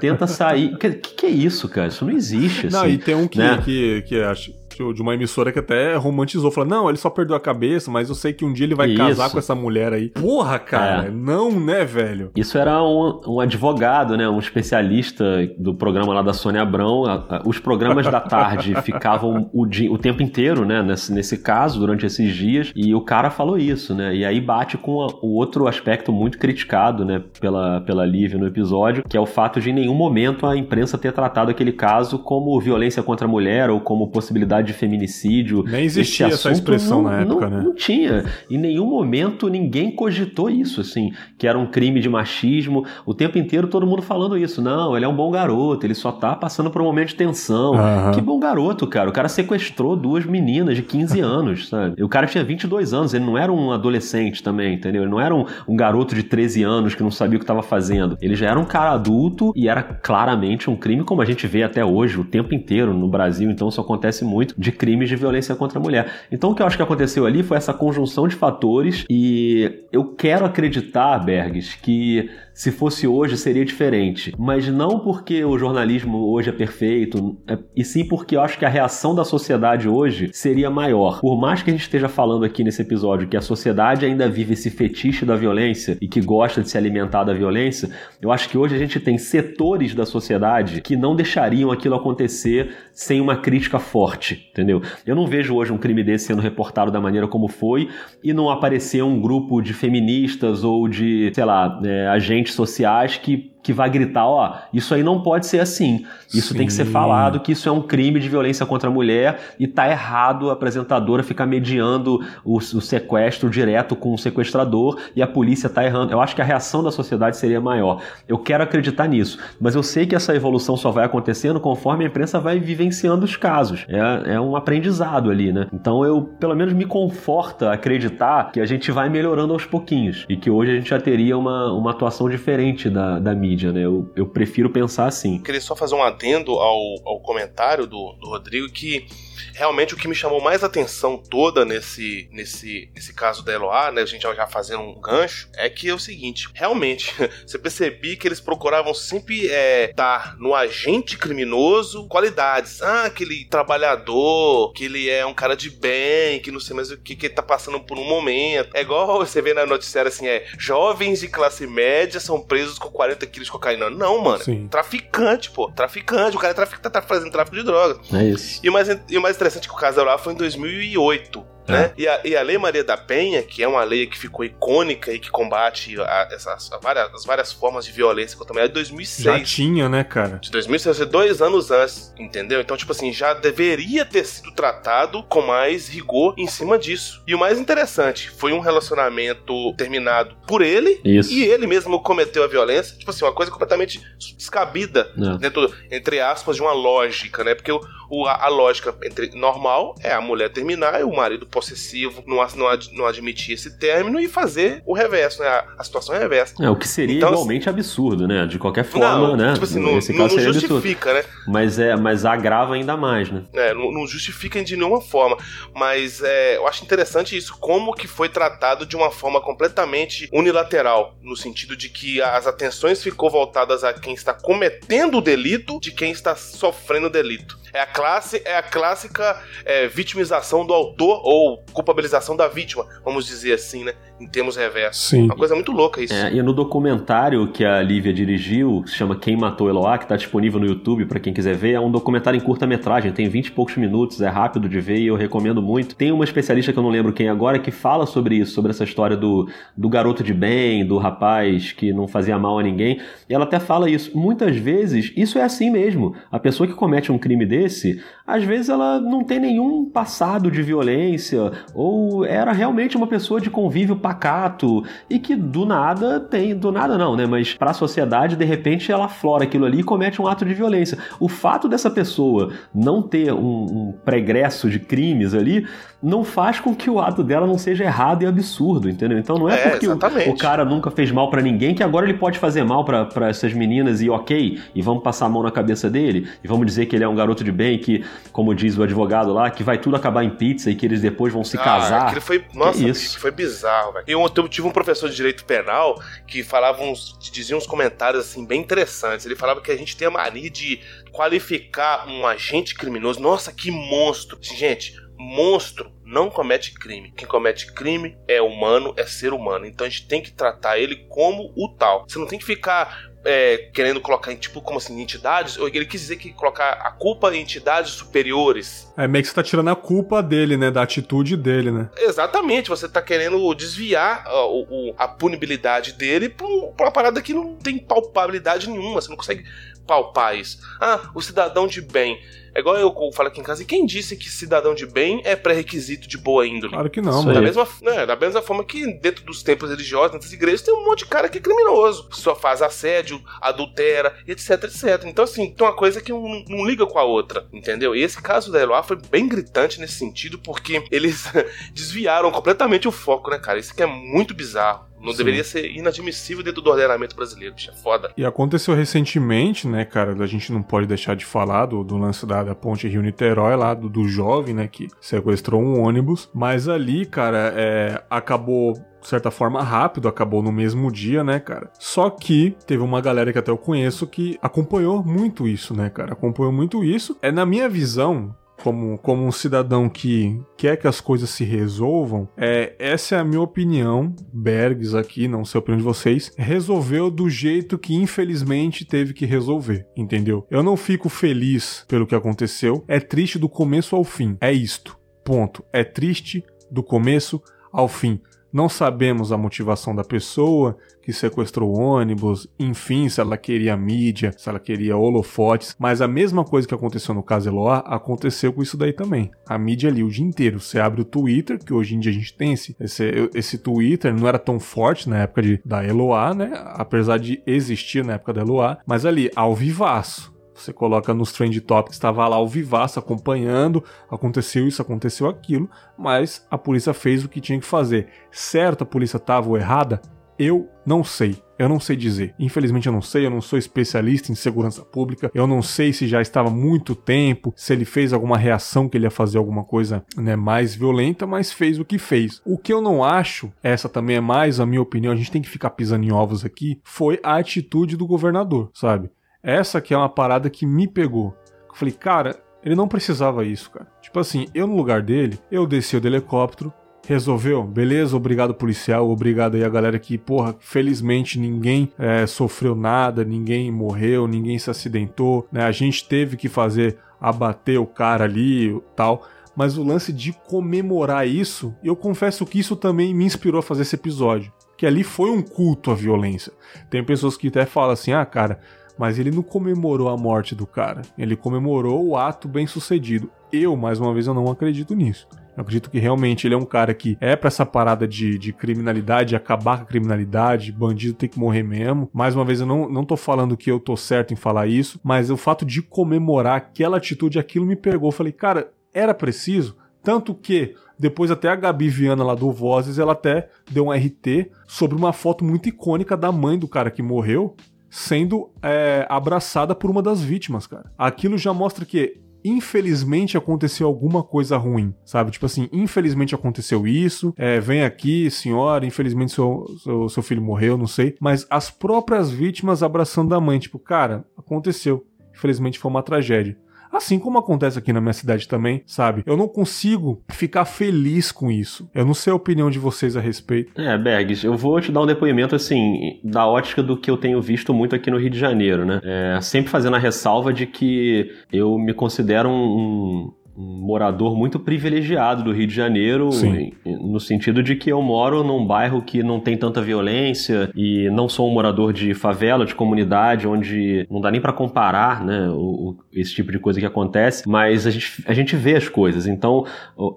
tenta sair. Que, que que é isso, cara? Isso não existe, assim. Não, e tem um que, né? que, que acho que de uma emissora que até romantizou, falou: Não, ele só perdeu a cabeça, mas eu sei que um dia ele vai Isso. casar com essa mulher aí. Porra, cara, É. não, né, velho? Isso era um, um advogado, né? Um especialista do programa lá da Sônia Abrão. A- a- Os programas da tarde ficavam o, o tempo inteiro, né? Nesse, nesse caso, durante esses dias. E o cara falou isso, né? E aí bate com a- o outro aspecto muito criticado, né? Pela, pela Lívia no episódio, que é o fato de em nenhum momento a imprensa ter tratado aquele caso como violência contra a mulher ou como possibilidade de feminicídio. Nem existia essa expressão não- na época, não- né? não tinha. Em nenhum momento ninguém cogitou isso, assim, que era um crime de machismo. O tempo inteiro todo mundo falando isso. Não, ele é um bom garoto, ele só tá passando por um momento de tensão. Aham. Que bom garoto, cara. O cara sequestrou duas meninas de 15 anos, sabe? E o cara tinha 22 anos, ele não era um adolescente também, entendeu? Ele não era um, um garoto de 13 anos que não sabia o que estava fazendo. Ele já era um cara adulto e era claramente um crime, como a gente vê até hoje, o tempo inteiro no Brasil. Então isso acontece muito de crimes de violência contra a mulher. Então o que eu acho que aconteceu ali foi essa conjunção de fatores e eu quero acreditar, Bergs, que se fosse hoje seria diferente. Mas não porque o jornalismo hoje é perfeito, é- e sim porque eu acho que a reação da sociedade hoje seria maior. Por mais que a gente esteja falando aqui nesse episódio que a sociedade ainda vive esse fetiche da violência e que gosta de se alimentar da violência, eu acho que hoje a gente tem setores da sociedade que não deixariam aquilo acontecer sem uma crítica forte, entendeu? Eu não vejo hoje um crime desse sendo reportado da maneira como foi e não aparecer um grupo de feministas ou de, sei lá, é, agentes sociais que que vai gritar, ó, isso aí não pode ser assim. Isso tem que ser Sim. falado que isso é um crime de violência contra a mulher e tá errado a apresentadora ficar mediando o, o sequestro direto com o sequestrador e a polícia tá errando. Eu acho que a reação da sociedade seria maior. Eu quero acreditar nisso, mas eu sei que essa evolução só vai acontecendo conforme a imprensa vai vivenciando os casos. É, é um aprendizado ali, né? Então eu, pelo menos, me conforta acreditar que a gente vai melhorando aos pouquinhos e que hoje a gente já teria uma, uma atuação diferente da, da mídia, né? Eu, eu prefiro pensar assim. Queria só fazer um adendo ao, ao comentário do, do Rodrigo que realmente o que me chamou mais atenção toda nesse, nesse, nesse caso da Eloá, né, a gente já fazendo um gancho, é que é o seguinte, realmente, você percebia que eles procuravam sempre é, dar no agente criminoso qualidades. Ah, aquele trabalhador, que ele é um cara de bem, que não sei mais o que, que ele tá passando por um momento. É igual você vê na noticiária assim, é, jovens de classe média são presos com 40 quilos de cocaína. Não, mano. Sim. Traficante, pô. Traficante. O cara é trafic, tá, tá fazendo tráfico de drogas. É isso. E o mais, e mais interessante que o caso da lá foi em 2008. Né? E, a, e a Lei Maria da Penha, que é uma lei que ficou icônica e que combate a- essas, a várias, as várias formas de violência contra a mulher, é de 2006 Já tinha, né, cara? de 2006, ou seja, dois anos antes, entendeu? Então, tipo assim, já deveria ter sido tratado com mais rigor em cima disso. E o mais interessante, foi um relacionamento terminado por ele, Isso. e ele mesmo cometeu a violência. Tipo assim, uma coisa completamente descabida É. dentro, entre aspas, de uma lógica, né? Porque o, o- a, a lógica entre normal é a mulher terminar e o marido possessivo, não, não, não admitir esse término e fazer o reverso, né? A, a situação é reversa. É, o que seria então, igualmente absurdo, né? De qualquer forma, não, né? Tipo assim, não, não, não justifica, absurdo. né? Mas, é, mas agrava ainda mais, né? É, não, não justifica de nenhuma forma. Mas é, eu acho interessante isso, como que foi tratado de uma forma completamente unilateral, no sentido de que as atenções ficou voltadas a quem está cometendo o delito de quem está sofrendo o delito. É a classe, é a clássica é, vitimização do autor ou culpabilização da vítima, vamos dizer assim, né? Em termos reversos. Sim. Uma coisa muito louca isso. É, e no documentário que a Lívia dirigiu, que se chama Quem Matou Eloá, que está disponível no YouTube para quem quiser ver, é um documentário em curta-metragem, tem 20 e poucos minutos, é rápido de ver e eu recomendo muito. Tem uma especialista que eu não lembro quem agora que fala sobre isso, sobre essa história do, do garoto de bem, do rapaz que não fazia mal a ninguém. E ela até fala isso. Muitas vezes isso é assim mesmo. A pessoa que comete um crime desse desse, às vezes ela não tem nenhum passado de violência, ou era realmente uma pessoa de convívio pacato, e que do nada tem, do nada não, né? Mas para a sociedade, de repente, ela flora aquilo ali e comete um ato de violência. O fato dessa pessoa não ter um, um pregresso de crimes ali não faz com que o ato dela não seja errado e absurdo, entendeu? Então não é, é porque o, o, cara nunca fez mal para ninguém que agora ele pode fazer mal para essas meninas e ok, e vamos passar a mão na cabeça dele, e vamos dizer que ele é um garoto de bem, que, como diz o advogado lá, que vai tudo acabar em pizza e que eles depois vão se ah, casar. Aquilo foi, nossa, que isso? foi bizarro, velho. Eu, eu tive um professor de direito penal que falava uns, dizia uns comentários assim bem interessantes. Ele falava que a gente tem a mania de qualificar um agente criminoso. Nossa, que monstro! Gente, monstro não comete crime. Quem comete crime é humano, é ser humano. Então a gente tem que tratar ele como o tal. Você não tem que ficar é, querendo colocar em tipo como assim, entidades, ou ele quis dizer que colocar a culpa em entidades superiores. É meio que você tá tirando a culpa dele, né? Da atitude dele, né? Exatamente, você tá querendo desviar a, a punibilidade dele pra uma parada que não tem palpabilidade nenhuma, você não consegue palpar isso. Ah, o cidadão de bem. É igual eu falo aqui em casa, e quem disse que cidadão de bem é pré-requisito de boa índole? Claro que não, da mesma, né, da mesma forma que dentro dos templos religiosos, dentro das igrejas, tem um monte de cara que é criminoso. Só faz assédio, adultera, etc, etc. Então, assim, tem uma coisa que não, não liga com a outra, entendeu? E esse caso da Eloá foi bem gritante nesse sentido, porque eles desviaram completamente o foco, né, cara? Isso que é muito bizarro. Não Sim. deveria ser inadmissível dentro do ordenamento brasileiro, bicho. É foda. E aconteceu recentemente, né, cara? A gente não pode deixar de falar do, do lance da, da ponte Rio-Niterói, lá do, do jovem, né, que sequestrou um ônibus. Mas ali, cara, é, acabou de certa forma rápido, acabou no mesmo dia, né, cara? Só que teve uma galera que até eu conheço que acompanhou muito isso, né, cara? Acompanhou muito isso. É na minha visão, como, como um cidadão que quer que as coisas se resolvam, é, essa é a minha opinião. Bergs aqui, não sei a opinião de vocês, resolveu do jeito que infelizmente teve que resolver, entendeu? Eu não fico feliz pelo que aconteceu, é triste do começo ao fim. É isto. Ponto. É triste do começo ao fim. Não sabemos a motivação da pessoa que sequestrou o ônibus, enfim, se ela queria mídia, se ela queria holofotes, mas a mesma coisa que aconteceu no caso Eloá aconteceu com isso daí também. A mídia ali o dia inteiro. Você abre o Twitter, que hoje em dia a gente tem esse, esse, esse Twitter, não era tão forte na época de, da Eloá, né? Apesar de existir na época da Eloá, mas ali, ao vivaço. Você coloca nos trend topics, estava lá o vivaço acompanhando, aconteceu isso, aconteceu aquilo, mas a polícia fez o que tinha que fazer. Certo a polícia estava ou errada? Eu não sei. Eu não sei dizer. Infelizmente eu não sei, eu não sou especialista em segurança pública. Eu não sei se já estava muito tempo, se ele fez alguma reação que ele ia fazer alguma coisa né, mais violenta, mas fez o que fez. O que eu não acho, essa também é mais a minha opinião, a gente tem que ficar pisando em ovos aqui, foi a atitude do governador, sabe? Essa que é uma parada que me pegou. Eu falei, cara, ele não precisava isso, cara. Tipo assim, eu no lugar dele, eu desci do helicóptero, resolveu, beleza, obrigado policial, obrigado aí a galera que, porra, felizmente ninguém é, sofreu nada, ninguém morreu, ninguém se acidentou, né? A gente teve que fazer abater o cara ali tal. Mas o lance de comemorar isso, eu confesso que isso também me inspirou a fazer esse episódio. Que ali foi um culto à violência. Tem pessoas que até falam assim: ah, cara, mas ele não comemorou a morte do cara. Ele comemorou o ato bem sucedido. Eu, mais uma vez, eu não acredito nisso. Eu acredito que realmente ele é um cara que é para essa parada de, de criminalidade, acabar com a criminalidade, bandido tem que morrer mesmo. Mais uma vez, eu não, não tô falando que eu tô certo em falar isso, mas o fato de comemorar aquela atitude, aquilo me pegou. Eu falei, cara, era preciso? Tanto que depois até a Gabi Viana lá do Vozes, ela até deu um RT sobre uma foto muito icônica da mãe do cara que morreu sendo é, abraçada por uma das vítimas, cara. Aquilo já mostra que infelizmente aconteceu alguma coisa ruim, sabe? Tipo assim, infelizmente aconteceu isso, é, vem aqui, senhora, infelizmente seu, seu, seu filho morreu, não sei. Mas as próprias vítimas abraçando a mãe, tipo, cara, aconteceu. Infelizmente foi uma tragédia. Assim como acontece aqui na minha cidade também, sabe? Eu não consigo ficar feliz com isso. Eu não sei a opinião de vocês a respeito. É, Bergs, eu vou te dar um depoimento, assim, da ótica do que eu tenho visto muito aqui no Rio de Janeiro, né? É, sempre fazendo a ressalva de que eu me considero um, um morador muito privilegiado do Rio de Janeiro, em, no sentido de que eu moro num bairro que não tem tanta violência e não sou um morador de favela, de comunidade, onde não dá nem para comparar, né, o, o, esse tipo de coisa que acontece, mas a gente, a gente vê as coisas. Então,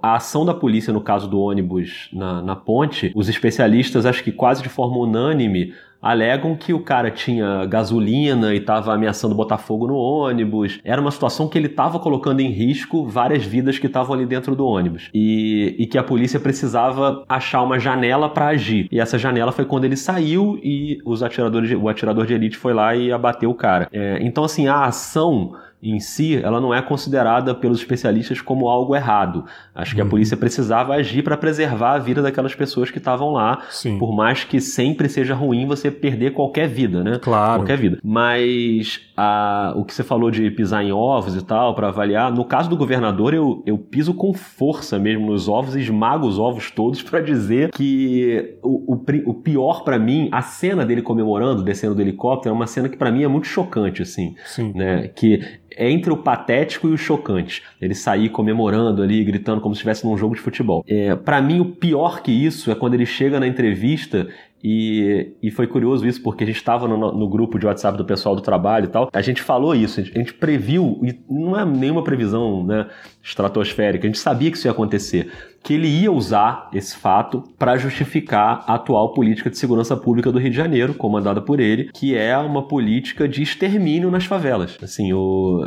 a ação da polícia no caso do ônibus na, na ponte, os especialistas, acho que quase de forma unânime, alegam que o cara tinha gasolina e estava ameaçando botar fogo no ônibus. Era uma situação que ele estava colocando em risco várias vidas que estavam ali dentro do ônibus. E, e que a polícia precisava achar uma janela para agir. E essa janela foi quando ele saiu e os atiradores, o atirador de elite foi lá e abateu o cara. É, então, assim, a ação em si, ela não é considerada pelos especialistas como algo errado. Acho que a uhum. polícia precisava agir para preservar a vida daquelas pessoas que estavam lá, Sim. por mais que sempre seja ruim você perder qualquer vida, né? Claro. Qualquer vida. Mas a, o que você falou de pisar em ovos e tal, para avaliar, no caso do governador, eu, eu piso com força mesmo nos ovos e esmago os ovos todos para dizer que o, o, o pior para mim, a cena dele comemorando, descendo do helicóptero, é uma cena que para mim é muito chocante, assim. Sim. Né? Que entre o patético e o chocante. Ele sair comemorando ali, gritando como se estivesse num jogo de futebol. É, para mim, o pior que isso é quando ele chega na entrevista e, e foi curioso isso, porque a gente estava no, no, grupo de WhatsApp do pessoal do trabalho e tal. A gente falou isso, a gente, a gente previu, e não é nenhuma previsão né, estratosférica, a gente sabia que isso ia acontecer que ele ia usar esse fato para justificar a atual política de segurança pública do Rio de Janeiro, comandada por ele, que é uma política de extermínio nas favelas. Assim,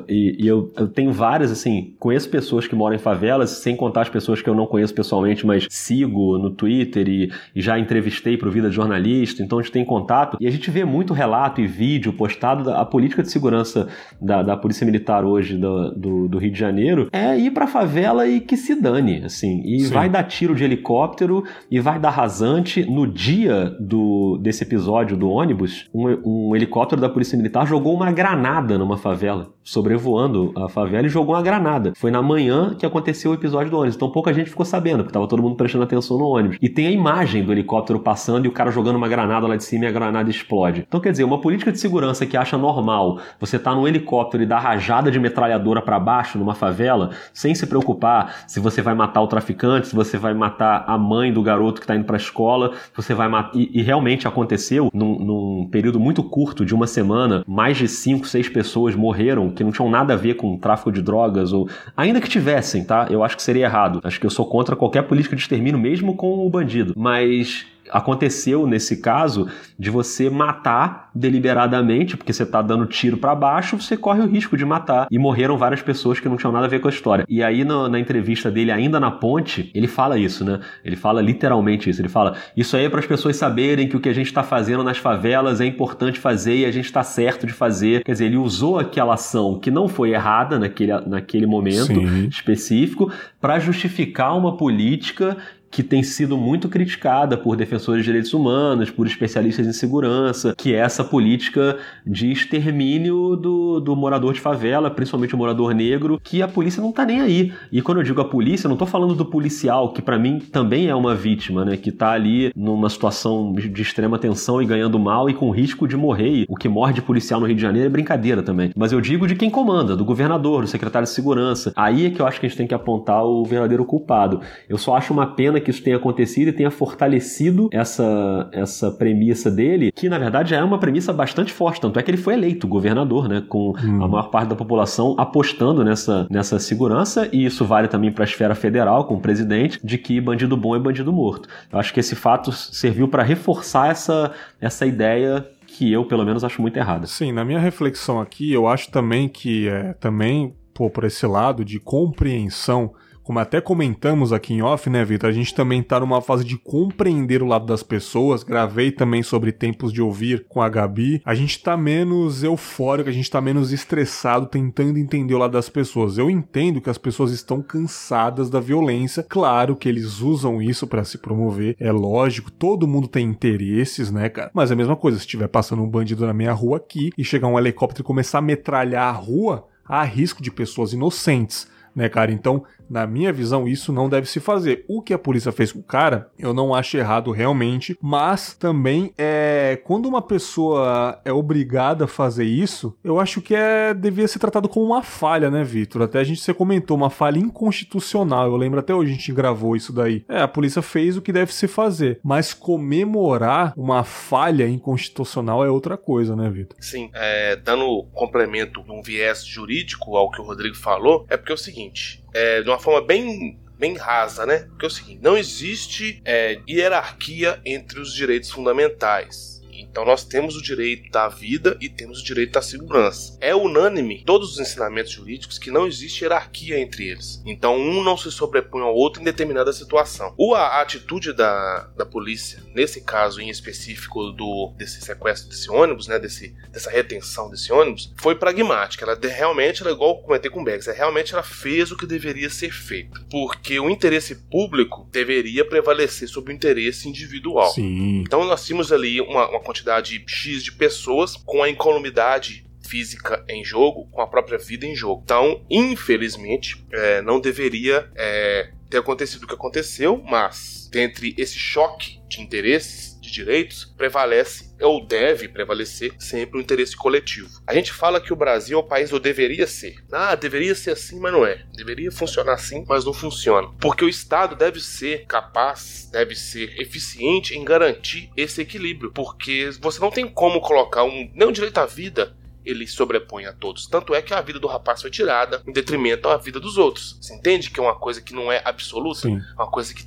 e, e eu, eu, tenho várias, assim, conheço pessoas que moram em favelas, sem contar as pessoas que eu não conheço pessoalmente, mas sigo no Twitter e, e já entrevistei para o Vida de Jornalista, então a gente tem contato e a gente vê muito relato e vídeo postado da política de segurança da, da Polícia Militar hoje do, do, do Rio de Janeiro é ir para favela e que se dane, assim, e Sim. vai dar tiro de helicóptero e vai dar rasante. No dia do, desse episódio do ônibus, um, um helicóptero da Polícia Militar jogou uma granada numa favela, sobrevoando a favela e jogou uma granada. Foi na manhã que aconteceu o episódio do ônibus, então pouca gente ficou sabendo, porque tava todo mundo prestando atenção no ônibus. E tem a imagem do helicóptero passando e o cara jogando uma granada lá de cima e a granada explode. Então quer dizer, uma política de segurança que acha normal você tá num helicóptero e dar rajada de metralhadora para baixo numa favela, sem se preocupar se você vai matar o traficante se você vai matar a mãe do garoto que está indo para a escola, você vai matar. E, e, realmente aconteceu num, num, período muito curto de uma semana, mais de cinco, seis pessoas morreram que não tinham nada a ver com tráfico de drogas ou ainda que tivessem, tá? Eu acho que seria errado. Acho que eu sou contra qualquer política de extermínio, mesmo com o bandido. Mas aconteceu nesse caso de você matar deliberadamente, porque você tá dando tiro para baixo, você corre o risco de matar. E morreram várias pessoas que não tinham nada a ver com a história. E aí, no, na entrevista dele, ainda na ponte, ele fala isso, né? Ele fala literalmente isso. Ele fala: Isso aí é para as pessoas saberem que o que a gente tá fazendo nas favelas é importante fazer e a gente tá certo de fazer. Quer dizer, ele usou aquela ação que não foi errada naquele, naquele momento Sim. específico para justificar uma política que tem sido muito criticada por defensores de direitos humanos, por especialistas em segurança, que é essa política de extermínio do, do morador de favela, principalmente o morador negro, que a polícia não tá nem aí. E quando eu digo a polícia, não tô falando do policial, que para mim também é uma vítima, né, que tá ali numa situação de extrema tensão e ganhando mal e com risco de morrer. O que morre de policial no Rio de Janeiro é brincadeira também. Mas eu digo de quem comanda, do governador, do secretário de segurança. Aí é que eu acho que a gente tem que apontar o verdadeiro culpado. Eu só acho uma pena que isso tenha acontecido e tenha fortalecido essa, essa premissa dele, que na verdade já é uma premissa bastante forte, tanto é que ele foi eleito governador, né, com hum. a maior parte da população apostando nessa, nessa segurança, e isso vale também para a esfera federal, com o presidente, de que bandido bom é bandido morto. Eu acho que esse fato serviu para reforçar essa, essa ideia que eu, pelo menos, acho muito errada. Sim, na minha reflexão aqui, eu acho também que é, também, pô, por esse lado de compreensão como até comentamos aqui em off, né, Vitor? A gente também tá numa fase de compreender o lado das pessoas. Gravei também sobre tempos de ouvir com a Gabi. A gente tá menos eufórico, a gente tá menos estressado tentando entender o lado das pessoas. Eu entendo que as pessoas estão cansadas da violência. Claro que eles usam isso para se promover, é lógico, todo mundo tem interesses, né, cara? Mas é a mesma coisa, se estiver passando um bandido na minha rua aqui e chegar um helicóptero e começar a metralhar a rua, há risco de pessoas inocentes, né, cara? Então, na minha visão, isso não deve se fazer. O que a polícia fez com o cara, eu não acho errado realmente, mas também é quando uma pessoa é obrigada a fazer isso, eu acho que é devia ser tratado como uma falha, né, Vitor? Até a gente se comentou uma falha inconstitucional. Eu lembro até hoje a gente gravou isso daí. É, a polícia fez o que deve se fazer, mas comemorar uma falha inconstitucional é outra coisa, né, Vitor? Sim, é, dando complemento um viés jurídico ao que o Rodrigo falou, é porque é o seguinte, é, de uma forma bem bem rasa, né? Porque é o seguinte: não existe é, hierarquia entre os direitos fundamentais. Então nós temos o direito da vida e temos o direito da segurança. É unânime todos os ensinamentos jurídicos que não existe hierarquia entre eles. Então um não se sobrepõe ao outro em determinada situação. O, a atitude da, da polícia, nesse caso em específico do desse sequestro desse ônibus, né, desse, dessa retenção desse ônibus, foi pragmática. Ela de, realmente, ela, igual eu comentei com o Beggs, realmente ela fez o que deveria ser feito. Porque o interesse público deveria prevalecer sobre o interesse individual. Sim. Então nós tínhamos ali uma, uma quantidade X de pessoas com a incolumidade física em jogo, com a própria vida em jogo. Então, infelizmente, é, não deveria é, ter acontecido o que aconteceu, mas dentre esse choque de interesses, de direitos, prevalece ou deve prevalecer sempre o interesse coletivo. A gente fala que o Brasil é o país do deveria ser. Ah, deveria ser assim, mas não é. Deveria funcionar assim, mas não funciona. Porque o Estado deve ser capaz, deve ser eficiente em garantir esse equilíbrio. Porque você não tem como colocar um, nem o direito à vida ele sobrepõe a todos. Tanto é que a vida do rapaz foi tirada em detrimento à vida dos outros. Você entende que é uma coisa que não é absoluta? Sim. Uma coisa que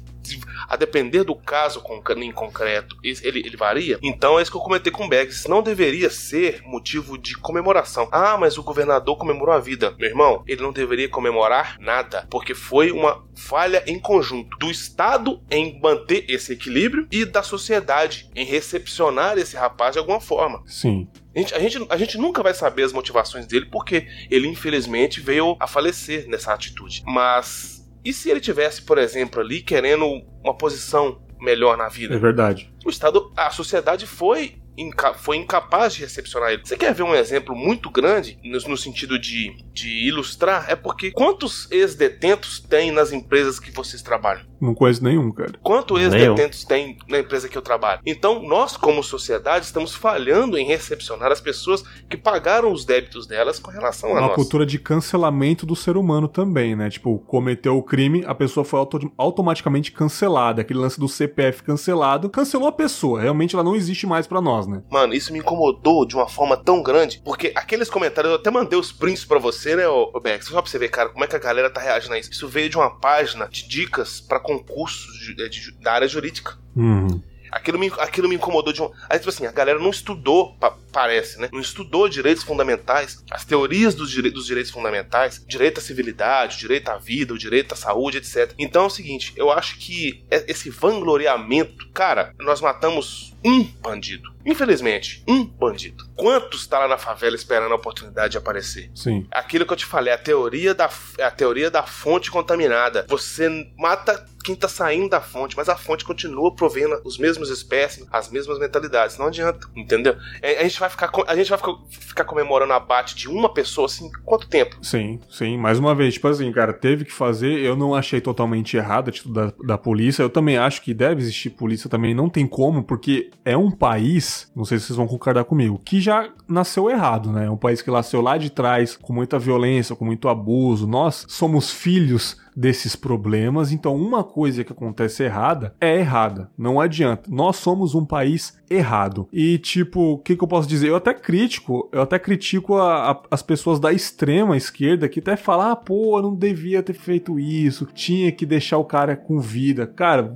a depender do caso em concreto, ele, ele varia. Então é isso que eu comentei com o Beggs. Não deveria ser motivo de comemoração. Ah, mas o governador comemorou a vida. Meu irmão, ele não deveria comemorar nada, porque foi uma falha em conjunto do Estado em manter esse equilíbrio e da sociedade em recepcionar esse rapaz de alguma forma. Sim. A gente, a, gente, a gente nunca vai saber as motivações dele porque ele infelizmente veio a falecer nessa atitude. Mas e se ele tivesse, por exemplo, ali querendo uma posição melhor na vida? É verdade. O Estado, a sociedade foi inca foi incapaz de recepcionar ele. Você quer ver um exemplo muito grande no, no sentido de, de ilustrar? É porque quantos ex-detentos tem nas empresas que vocês trabalham? Não conheço nenhum, cara. Quantos ex-detentos tem na empresa que eu trabalho? Então, nós, como sociedade, estamos falhando em recepcionar as pessoas que pagaram os débitos delas com relação a Uma nós. cultura de cancelamento do ser humano também, né? Tipo, cometeu o crime, a pessoa foi auto automaticamente cancelada. Aquele lance do CPF cancelado, cancelou a pessoa. Realmente ela não existe mais para nós, né? Mano, isso me incomodou de uma forma tão grande, porque aqueles comentários, eu até mandei os prints pra você, né, ô, ô Bex? Só pra você ver, cara, como é que a galera tá reagindo a isso. Isso veio de uma página de dicas para concursos de, de, da área jurídica. Uhum. Aquilo me, aquilo me incomodou de um. Aí, tipo assim, a galera não estudou, pa, parece, né? Não estudou direitos fundamentais, as teorias dos, dos direitos fundamentais, direito à civilidade, direito à vida, o direito à saúde, etc. Então é o seguinte, eu acho que esse vangloriamento, cara, nós matamos um bandido. Infelizmente, um bandido. Quantos tá lá na favela esperando a oportunidade de aparecer? Sim. Aquilo que eu te falei, a teoria da, a teoria da fonte contaminada. Você mata quem tá saindo da fonte, mas a fonte continua provendo os mesmos espécies, as mesmas mentalidades. Não adianta, entendeu? A gente vai ficar, a gente vai ficar, ficar comemorando abate de uma pessoa assim, quanto tempo? Sim, sim. Mais uma vez, tipo assim, cara, teve que fazer. Eu não achei totalmente errado a atitude da, da polícia. Eu também acho que deve existir polícia também. Não tem como, porque é um país, não sei se vocês vão concordar comigo, que já nasceu errado, né? É um país que nasceu lá de trás, com muita violência, com muito abuso. Nós somos filhos desses problemas. Então, uma coisa que acontece errada é errada. Não adianta. Nós somos um país errado. E, tipo, o que, que eu posso dizer? Eu até critico, eu até critico a, a, as pessoas da extrema esquerda que até falam, ah, pô, eu não devia ter feito isso, tinha que deixar o cara com vida. Cara,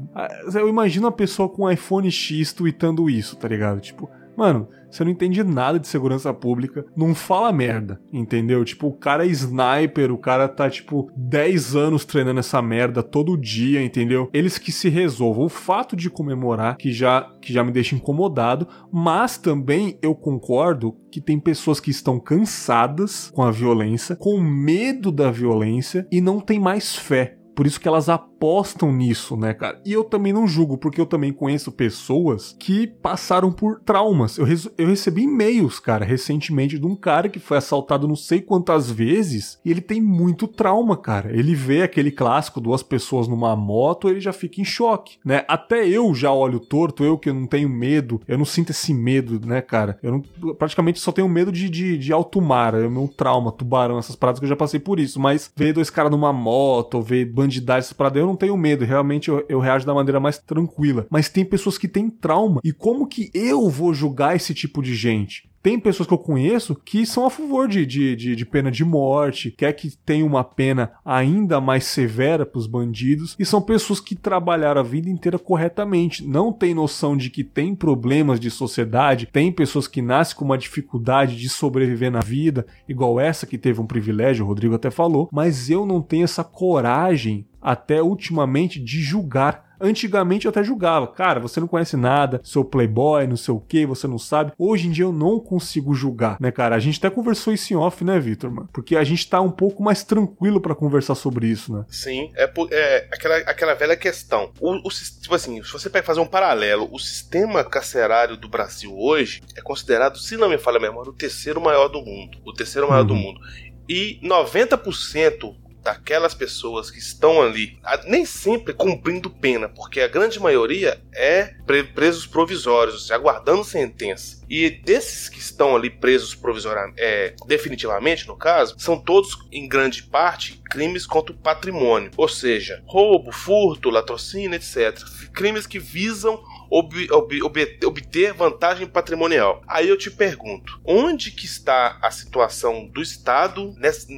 eu imagino a pessoa com um iPhone X tweetando isso, tá ligado? Tipo, Mano, você não entende nada de segurança pública, não fala merda, entendeu? Tipo, o cara é sniper, o cara tá, tipo, 10 anos treinando essa merda todo dia, entendeu? Eles que se resolvam. O fato de comemorar, que já, que já me deixa incomodado, mas também eu concordo que tem pessoas que estão cansadas com a violência, com medo da violência e não tem mais fé. Por isso que elas apostam nisso, né, cara? E eu também não julgo, porque eu também conheço pessoas que passaram por traumas. Eu, eu recebi e-mails, cara, recentemente de um cara que foi assaltado não sei quantas vezes e ele tem muito trauma, cara. Ele vê aquele clássico, duas pessoas numa moto, ele já fica em choque, né? Até eu já olho torto, eu que não tenho medo, eu não sinto esse medo, né, cara? Eu não, praticamente só tenho medo de, de, de alto mar, é o meu trauma, tubarão, essas paradas que eu já passei por isso. Mas ver dois caras numa moto, ver bandidagem, essas paradas, eu não tenho medo, realmente eu, eu reajo da maneira mais tranquila. Mas tem pessoas que têm trauma. E como que eu vou julgar esse tipo de gente? Tem pessoas que eu conheço que são a favor de, de, de, de pena de morte, quer que tenha uma pena ainda mais severa para os bandidos, e são pessoas que trabalharam a vida inteira corretamente, não tem noção de que tem problemas de sociedade, tem pessoas que nascem com uma dificuldade de sobreviver na vida, igual essa que teve um privilégio, o Rodrigo até falou, mas eu não tenho essa coragem até ultimamente de julgar Antigamente eu até julgava, cara, você não conhece nada, sou playboy, não sei o que, você não sabe. Hoje em dia eu não consigo julgar, né, cara? A gente até conversou isso em off, né, Vitor, mano? Porque a gente tá um pouco mais tranquilo para conversar sobre isso, né? Sim, é, é aquela, aquela velha questão. O, o, tipo assim, se você pega fazer um paralelo, o sistema carcerário do Brasil hoje é considerado, se não me falha a memória, o terceiro maior do mundo. O terceiro maior uhum. do mundo. E 90% daquelas pessoas que estão ali, nem sempre cumprindo pena, porque a grande maioria é presos provisórios, aguardando sentença. E desses que estão ali presos provisoriamente, é, definitivamente, no caso, são todos, em grande parte, crimes contra o patrimônio, ou seja, roubo, furto, latrocínio, etc. Crimes que visam ob, ob, ob, obter vantagem patrimonial. Aí eu te pergunto, onde que está a situação do Estado nesse,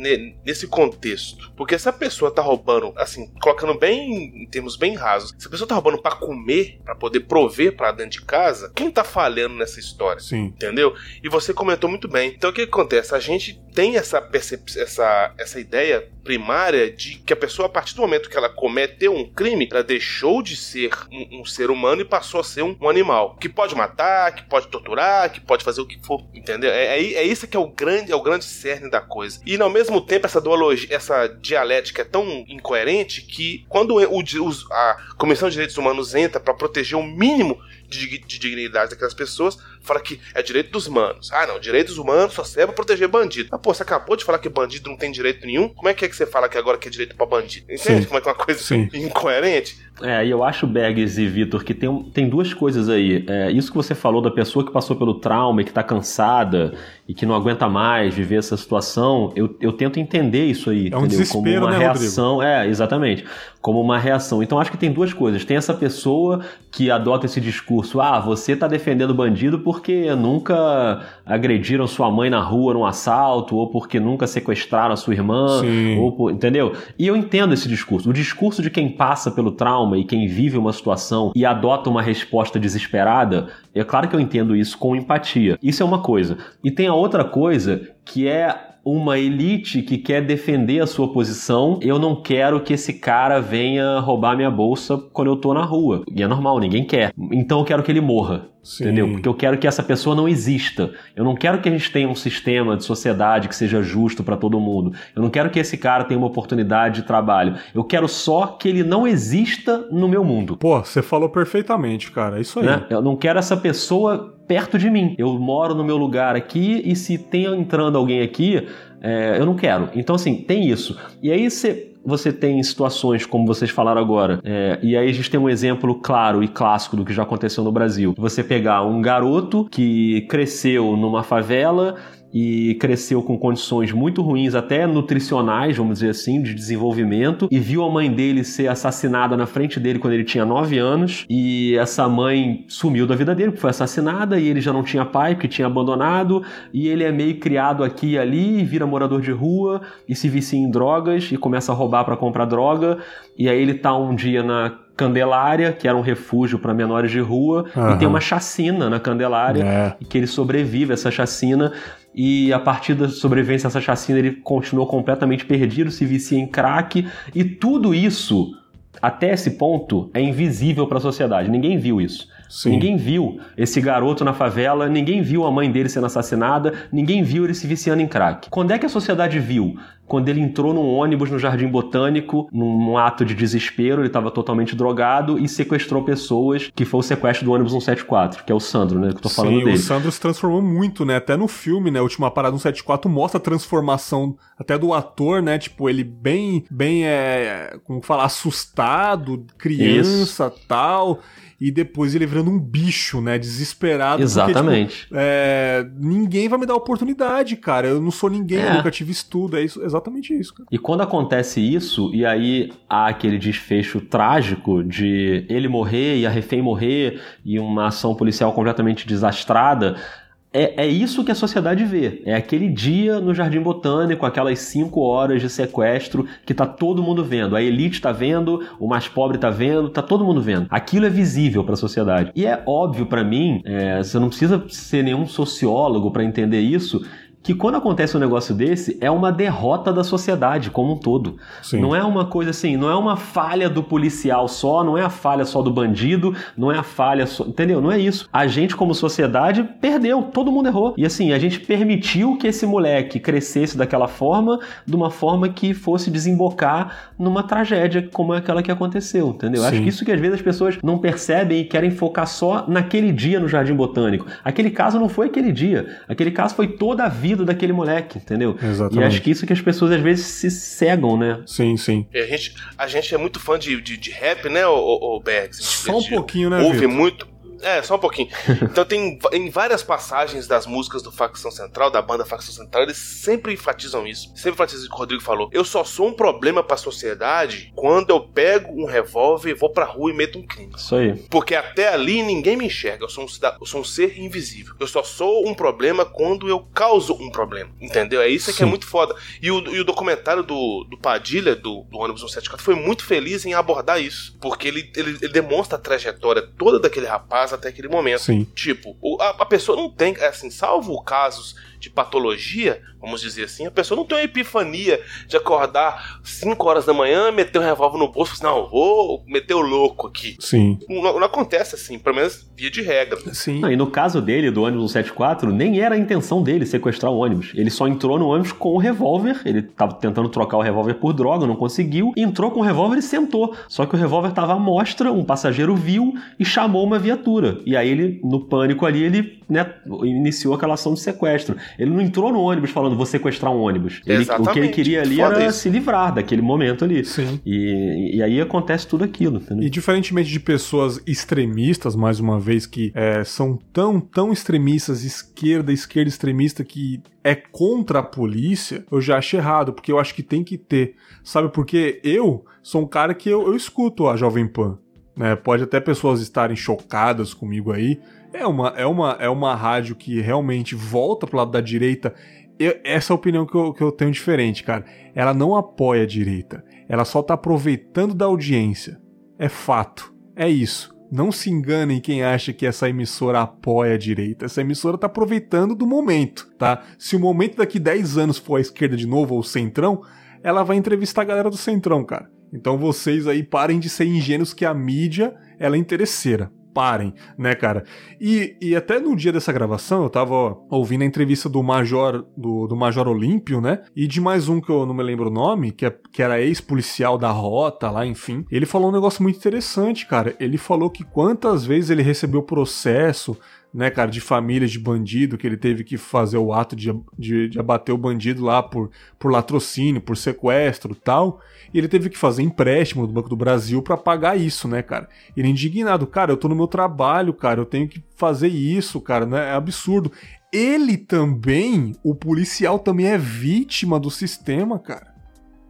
nesse contexto? Porque se a pessoa tá roubando, assim, colocando bem em termos bem rasos, se a pessoa tá roubando para comer, para poder prover para dentro de casa, quem tá falhando nessa história? Sim. Entendeu? E você comentou muito bem. Então o que acontece? A gente tem essa percepção, essa, essa ideia primária de que a pessoa, a partir do momento que ela cometeu um crime, ela deixou de ser um, um ser humano e passou ser um, um, animal. Que pode matar, que pode torturar, que pode fazer o que for. Entendeu? É, é, é isso que é o grande, é o grande cerne da coisa. E ao mesmo tempo, essa duologia, essa dialética é tão incoerente que quando o, a Comissão de Direitos Humanos entra para proteger o mínimo de, de, dignidade daquelas pessoas, fala que é direito dos humanos. Ah, não, direitos humanos só serve pra proteger bandido. Ah, pô, você acabou de falar que bandido não tem direito nenhum. Como é que é que você fala que agora que é direito pra bandido? Entende Sim. como é que é uma coisa Sim. incoerente? É, e eu acho, Bergs e Vitor, que tem, tem duas coisas aí. É, isso que você falou da pessoa que passou pelo trauma e que tá cansada e que não aguenta mais viver essa situação, eu, eu tento entender isso aí, é um entendeu? Como uma né, reação. Rodrigo? É, exatamente. Como uma reação. Então acho que tem duas coisas. Tem essa pessoa que adota esse discurso: ah, você tá defendendo bandido porque nunca agrediram sua mãe na rua num assalto, ou porque nunca sequestraram a sua irmã, Sim. ou por, entendeu? E eu entendo esse discurso. O discurso de quem passa pelo trauma e quem vive uma situação e adota uma resposta desesperada, é claro que eu entendo isso com empatia. Isso é uma coisa. E tem a outra coisa que é uma elite que quer defender a sua posição, eu não quero que esse cara venha roubar minha bolsa quando eu tô na rua. E é normal, ninguém quer. Então eu quero que ele morra. Sim. Entendeu? Porque eu quero que essa pessoa não exista. Eu não quero que a gente tenha um sistema de sociedade que seja justo para todo mundo. Eu não quero que esse cara tenha uma oportunidade de trabalho. Eu quero só que ele não exista no meu mundo. Pô, você falou perfeitamente, cara. É isso aí. Né? Eu não quero essa pessoa perto de mim. Eu moro no meu lugar aqui e se tem entrando alguém aqui, é, eu não quero. Então, assim, tem isso. E aí você você tem situações como vocês falaram agora, é, e aí a gente tem um exemplo claro e clássico do que já aconteceu no Brasil. Você pegar um garoto que cresceu numa favela e cresceu com condições muito ruins, até nutricionais, vamos dizer assim, de desenvolvimento, e viu a mãe dele ser assassinada na frente dele quando ele tinha 9 anos, e essa mãe sumiu da vida dele, porque foi assassinada, e ele já não tinha pai, porque tinha abandonado, e ele é meio criado aqui e ali, e vira morador de rua, e se vicia em drogas, e começa a roubar para comprar droga, e aí ele tá um dia na Candelária, que era um refúgio para menores de rua, uhum. e tem uma chacina na Candelária, é. e que ele sobrevive a essa chacina. E a partir da sobrevivência dessa chacina, ele continuou completamente perdido, se vicia em crack, e tudo isso, até esse ponto, é invisível para a sociedade. Ninguém viu isso. Sim. Ninguém viu esse garoto na favela, ninguém viu a mãe dele sendo assassinada, ninguém viu ele se viciando em crack. Quando é que a sociedade viu? Quando ele entrou num ônibus no Jardim Botânico, num ato de desespero, ele estava totalmente drogado e sequestrou pessoas, que foi o sequestro do ônibus 174, que é o Sandro, né? Que eu tô falando Sim, dele. o Sandro se transformou muito, né? Até no filme, né? Última Parada 174 mostra a transformação até do ator, né? Tipo, ele bem, bem, é, como falar, assustado, criança, Isso. tal e depois ele virando um bicho, né? Desesperado. Exatamente. Porque, tipo, é, ninguém vai me dar oportunidade, cara. Eu não sou ninguém, é. eu nunca tive estudo. É isso, exatamente isso, cara. E quando acontece isso, e aí há aquele desfecho trágico de ele morrer e a refém morrer e uma ação policial completamente desastrada é, é isso que a sociedade vê. É aquele dia no Jardim Botânico, aquelas cinco horas de sequestro que tá todo mundo vendo. A elite tá vendo, o mais pobre tá vendo, tá todo mundo vendo. Aquilo é visível para a sociedade. E é óbvio para mim, é, você não precisa ser nenhum sociólogo para entender isso, que quando acontece um negócio desse, é uma derrota da sociedade como um todo. Sim. Não é uma coisa assim, não é uma falha do policial só, não é a falha só do bandido, não é a falha só. Entendeu? Não é isso. A gente, como sociedade, perdeu, todo mundo errou. E assim, a gente permitiu que esse moleque crescesse daquela forma, de uma forma que fosse desembocar numa tragédia como aquela que aconteceu, entendeu? Sim. Acho que isso que às vezes as pessoas não percebem e querem focar só naquele dia no Jardim Botânico. Aquele caso não foi aquele dia, aquele caso foi toda a vida daquele moleque, entendeu? Exatamente. E acho que isso que as pessoas às vezes se cegam, né? Sim, sim. a, gente, a gente é muito fã de, de, de rap, né, o, o, o Bergs? Só um pouquinho, né? Ouve Victor? muito é, só um pouquinho. Então tem em várias passagens das músicas do Facção Central, da banda Facção Central, eles sempre enfatizam isso. Sempre enfatizam o que o Rodrigo falou. Eu só sou um problema para a sociedade quando eu pego um revólver, vou pra rua e meto um crime. Isso aí. Porque até ali ninguém me enxerga. Eu sou um, eu sou um ser invisível. Eu só sou um problema quando eu causo um problema. Entendeu? É isso que é muito foda. E o, e o documentário do, do Padilha, do, do ônibus 174, foi muito feliz em abordar isso. Porque ele, ele, ele demonstra a trajetória toda daquele rapaz até aquele momento. Sim. Tipo, a, a pessoa não tem, assim, salvo casos de patologia, vamos dizer assim, a pessoa não tem uma epifania de acordar 5 horas da manhã, meter um revólver no bolso e falar, assim, não, vou meter o louco aqui. Sim. Não, não, acontece assim, pelo menos via de regra. Sim. Não, e no caso dele, do ônibus 174, nem era a intenção dele sequestrar o ônibus. Ele só entrou no ônibus com o revólver, ele tava tentando trocar o revólver por droga, não conseguiu, entrou com o revólver e sentou. Só que o revólver tava à mostra, um passageiro viu e chamou uma viatura. E aí ele, no pânico ali, ele né, iniciou aquela ação de sequestro. Ele não entrou no ônibus falando vou sequestrar um ônibus. Ele, o que ele queria ali Foda era isso. se livrar daquele momento ali. Sim. E, e aí acontece tudo aquilo. Entendeu? E diferentemente de pessoas extremistas, mais uma vez, que é, são tão, tão extremistas, esquerda, esquerda extremista, que é contra a polícia, eu já acho errado, porque eu acho que tem que ter. Sabe, porque eu sou um cara que eu, eu escuto a Jovem Pan. Né? Pode até pessoas estarem chocadas comigo aí, é uma, é uma, é uma rádio que realmente volta pro lado da direita. Eu, essa é a opinião que eu, que eu tenho diferente, cara. Ela não apoia a direita. Ela só tá aproveitando da audiência. É fato. É isso. Não se enganem quem acha que essa emissora apoia a direita. Essa emissora tá aproveitando do momento, tá? Se o momento daqui 10 anos for a esquerda de novo ou o centrão, ela vai entrevistar a galera do centrão, cara. Então vocês aí parem de ser ingênuos que a mídia ela é interesseira parem, né, cara? E, e até no dia dessa gravação, eu tava ouvindo a entrevista do Major, do, do Major Olímpio, né? E de mais um que eu não me lembro o nome, que, é, que era ex-policial da rota lá, enfim. Ele falou um negócio muito interessante, cara. Ele falou que quantas vezes ele recebeu processo né, cara, de famílias de bandido, que ele teve que fazer o ato de, de, de abater o bandido lá por, por latrocínio, por sequestro tal. E ele teve que fazer empréstimo do Banco do Brasil para pagar isso, né, cara? Ele é indignado, cara, eu tô no meu trabalho, cara, eu tenho que fazer isso, cara, né? É absurdo. Ele também, o policial também é vítima do sistema, cara.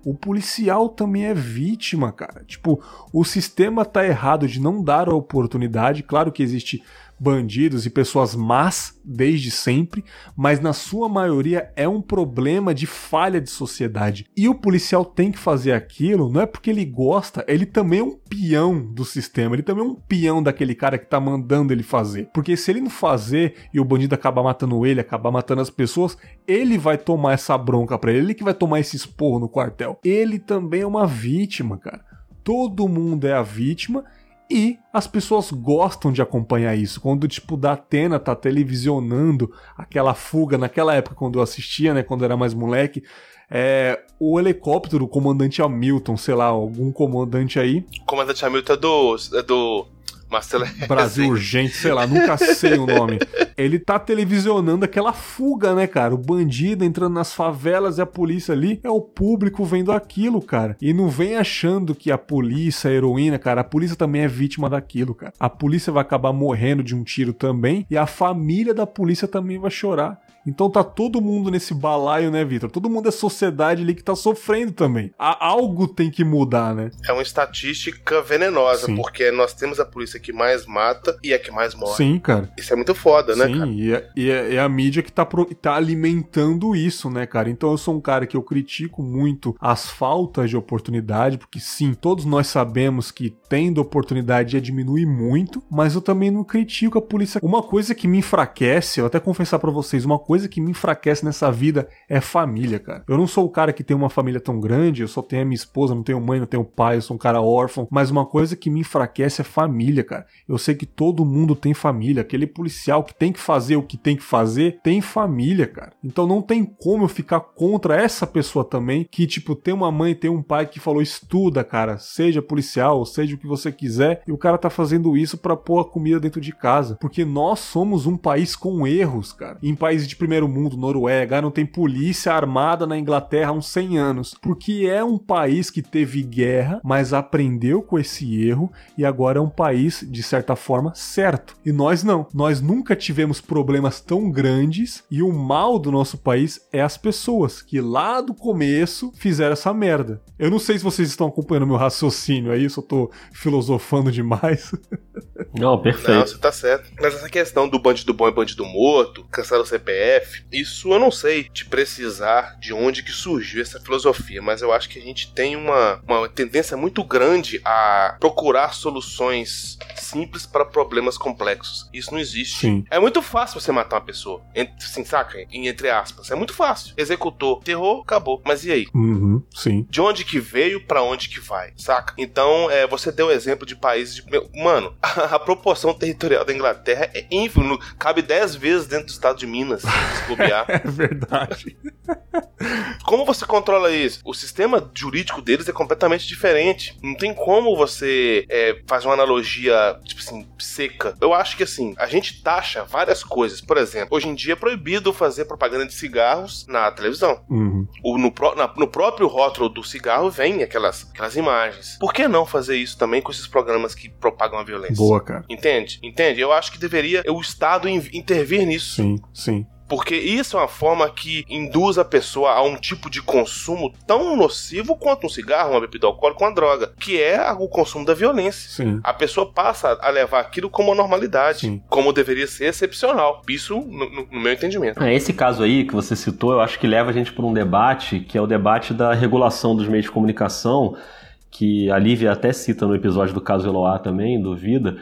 o policial também é vítima, cara. Tipo, o sistema tá errado de não dar a oportunidade. Claro que existe bandidos e pessoas más desde sempre, mas na sua maioria é um problema de falha de sociedade. E o policial tem que fazer aquilo, não é porque ele gosta, ele também é um peão do sistema, ele também é um peão daquele cara que tá mandando ele fazer. Porque se ele não fazer e o bandido acabar matando ele, acabar matando as pessoas, ele vai tomar essa bronca pra ele, ele que vai tomar esse esporro no quartel. Ele também é uma vítima, cara. Todo mundo é a vítima e as pessoas gostam de acompanhar isso. Quando, tipo, da Atena tá televisionando aquela fuga, naquela época quando eu assistia, né, quando era mais moleque, é, o helicóptero, o comandante Hamilton, sei lá, algum comandante aí. O comandante Hamilton é do, é do Marcelo Brasil Urgente, sei lá, nunca sei o nome. Ele tá televisionando aquela fuga, né, cara? O bandido entrando nas favelas e a polícia ali. É o público vendo aquilo, cara. E não vem achando que a polícia, a heroína, cara, a polícia também é vítima daquilo, cara. A polícia vai acabar morrendo de um tiro também e a família da polícia também vai chorar. Então tá todo mundo nesse balaio, né, Vitor? Todo mundo é sociedade ali que tá sofrendo também. Há, algo tem que mudar, né? É uma estatística venenosa, Sim. porque nós temos a polícia que mais mata e a que mais morre. Sim, cara. Isso é muito foda, né, Sim, cara? e, é, e é, é, a mídia que tá, pro, tá alimentando isso, né, cara? Então eu sou um cara que eu critico muito as faltas de oportunidade, porque sim, todos nós sabemos que tendo oportunidade ia diminuir muito, mas eu também não critico a polícia. Uma coisa que me enfraquece, eu até confessar para vocês, uma coisa coisa que me enfraquece nessa vida é família, cara. Eu não sou o cara que tem uma família tão grande, eu só tenho a minha esposa, não tenho mãe, não tenho pai, eu sou um cara órfão, mas uma coisa que me enfraquece é família, cara. Eu sei que todo mundo tem família, aquele policial que tem que fazer o que tem que fazer, tem família, cara. Então não tem como eu ficar contra essa pessoa também, que tipo, tem uma mãe, tem um pai que falou estuda, cara, seja policial, seja o que você quiser, e o cara tá fazendo isso para pôr a comida dentro de casa, porque nós somos um país com erros, cara. Em países de primeiro mundo, Noruega, não tem polícia armada na Inglaterra há uns 100 anos, porque é um país que teve guerra, mas aprendeu com esse erro e agora é um país, de certa forma, certo. E nós não. Nós nunca tivemos problemas tão grandes e o mal do nosso país é as pessoas que lá do começo fizeram essa merda. Eu não sei se vocês estão acompanhando meu raciocínio aí, se eu tô filosofando demais. Não, perfeito. Não, você tá certo. Mas essa questão do bandido bom e bandido morto, cancelar o CPF, isso eu não sei te precisar de onde que surgiu essa filosofia, mas eu acho que a gente tem uma, uma tendência muito grande a procurar soluções simples para problemas complexos. Isso não existe. Sim. É muito fácil você matar uma pessoa. Assim, saca? Em, entre aspas. É muito fácil. Executou, terror, acabou. Mas e aí? Uhum, sim. De onde que veio, para onde que vai, saca? Então, é, você deu exemplo de países de. Mano, a, a proporção territorial da Inglaterra é ínfima. Cabe 10 vezes dentro do estado de Minas, é verdade. Como você controla isso? O sistema jurídico deles é completamente diferente. Não tem como você é, fazer uma analogia, tipo assim, seca. Eu acho que assim, a gente taxa várias coisas. Por exemplo, hoje em dia é proibido fazer propaganda de cigarros na televisão. Uhum. O, no, na, no próprio rótulo do cigarro vem aquelas, aquelas imagens. Por que não fazer isso também com esses programas que propagam a violência? Boa, cara. Entende? Entende? Eu acho que deveria o Estado intervir nisso. Sim, sim. Porque isso é uma forma que induz a pessoa a um tipo de consumo tão nocivo quanto um cigarro, uma bebida alcoólica, uma droga, que é o consumo da violência. Sim. A pessoa passa a levar aquilo como uma normalidade, Sim. como deveria ser excepcional. Isso no, no meu entendimento. É, esse caso aí que você citou, eu acho que leva a gente para um debate, que é o debate da regulação dos meios de comunicação, que a Lívia até cita no episódio do caso Eloá também, do Vida,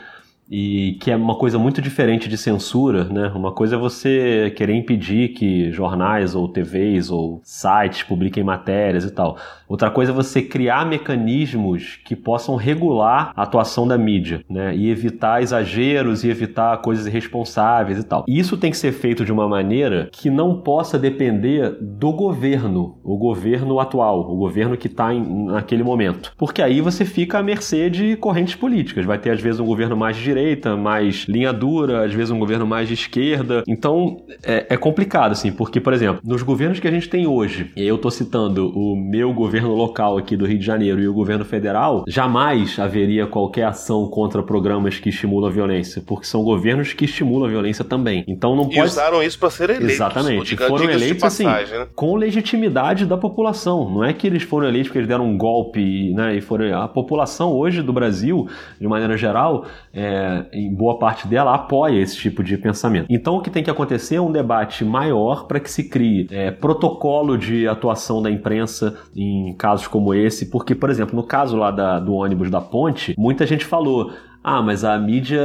e que é uma coisa muito diferente de censura, né? Uma coisa é você querer impedir que jornais ou TVs ou sites publiquem matérias e tal. Outra coisa é você criar mecanismos que possam regular a atuação da mídia, né? E evitar exageros e evitar coisas irresponsáveis e tal. E isso tem que ser feito de uma maneira que não possa depender do governo, o governo atual, o governo que está naquele momento. Porque aí você fica à mercê de correntes políticas. Vai ter às vezes um governo mais direto direita, mais linha dura, às vezes um governo mais de esquerda. Então é, é complicado, assim, porque, por exemplo, nos governos que a gente tem hoje, e eu tô citando o meu governo local aqui do Rio de Janeiro e o governo federal, jamais haveria qualquer ação contra programas que estimulam a violência, porque são governos que estimulam a violência também. Então não E pode. usaram isso pra ser eleitos. Exatamente. Diga- foram eleitos assim, passagem, né? com legitimidade da população. Não é que eles foram eleitos porque eles deram um golpe, né? E foram. A população hoje do Brasil, de maneira geral, é, em boa parte dela, apoia esse tipo de pensamento. Então o que tem que acontecer é um debate maior para que se crie é, protocolo de atuação da imprensa em casos como esse, porque, por exemplo, no caso lá da- do ônibus da ponte, muita gente falou. Ah, mas a mídia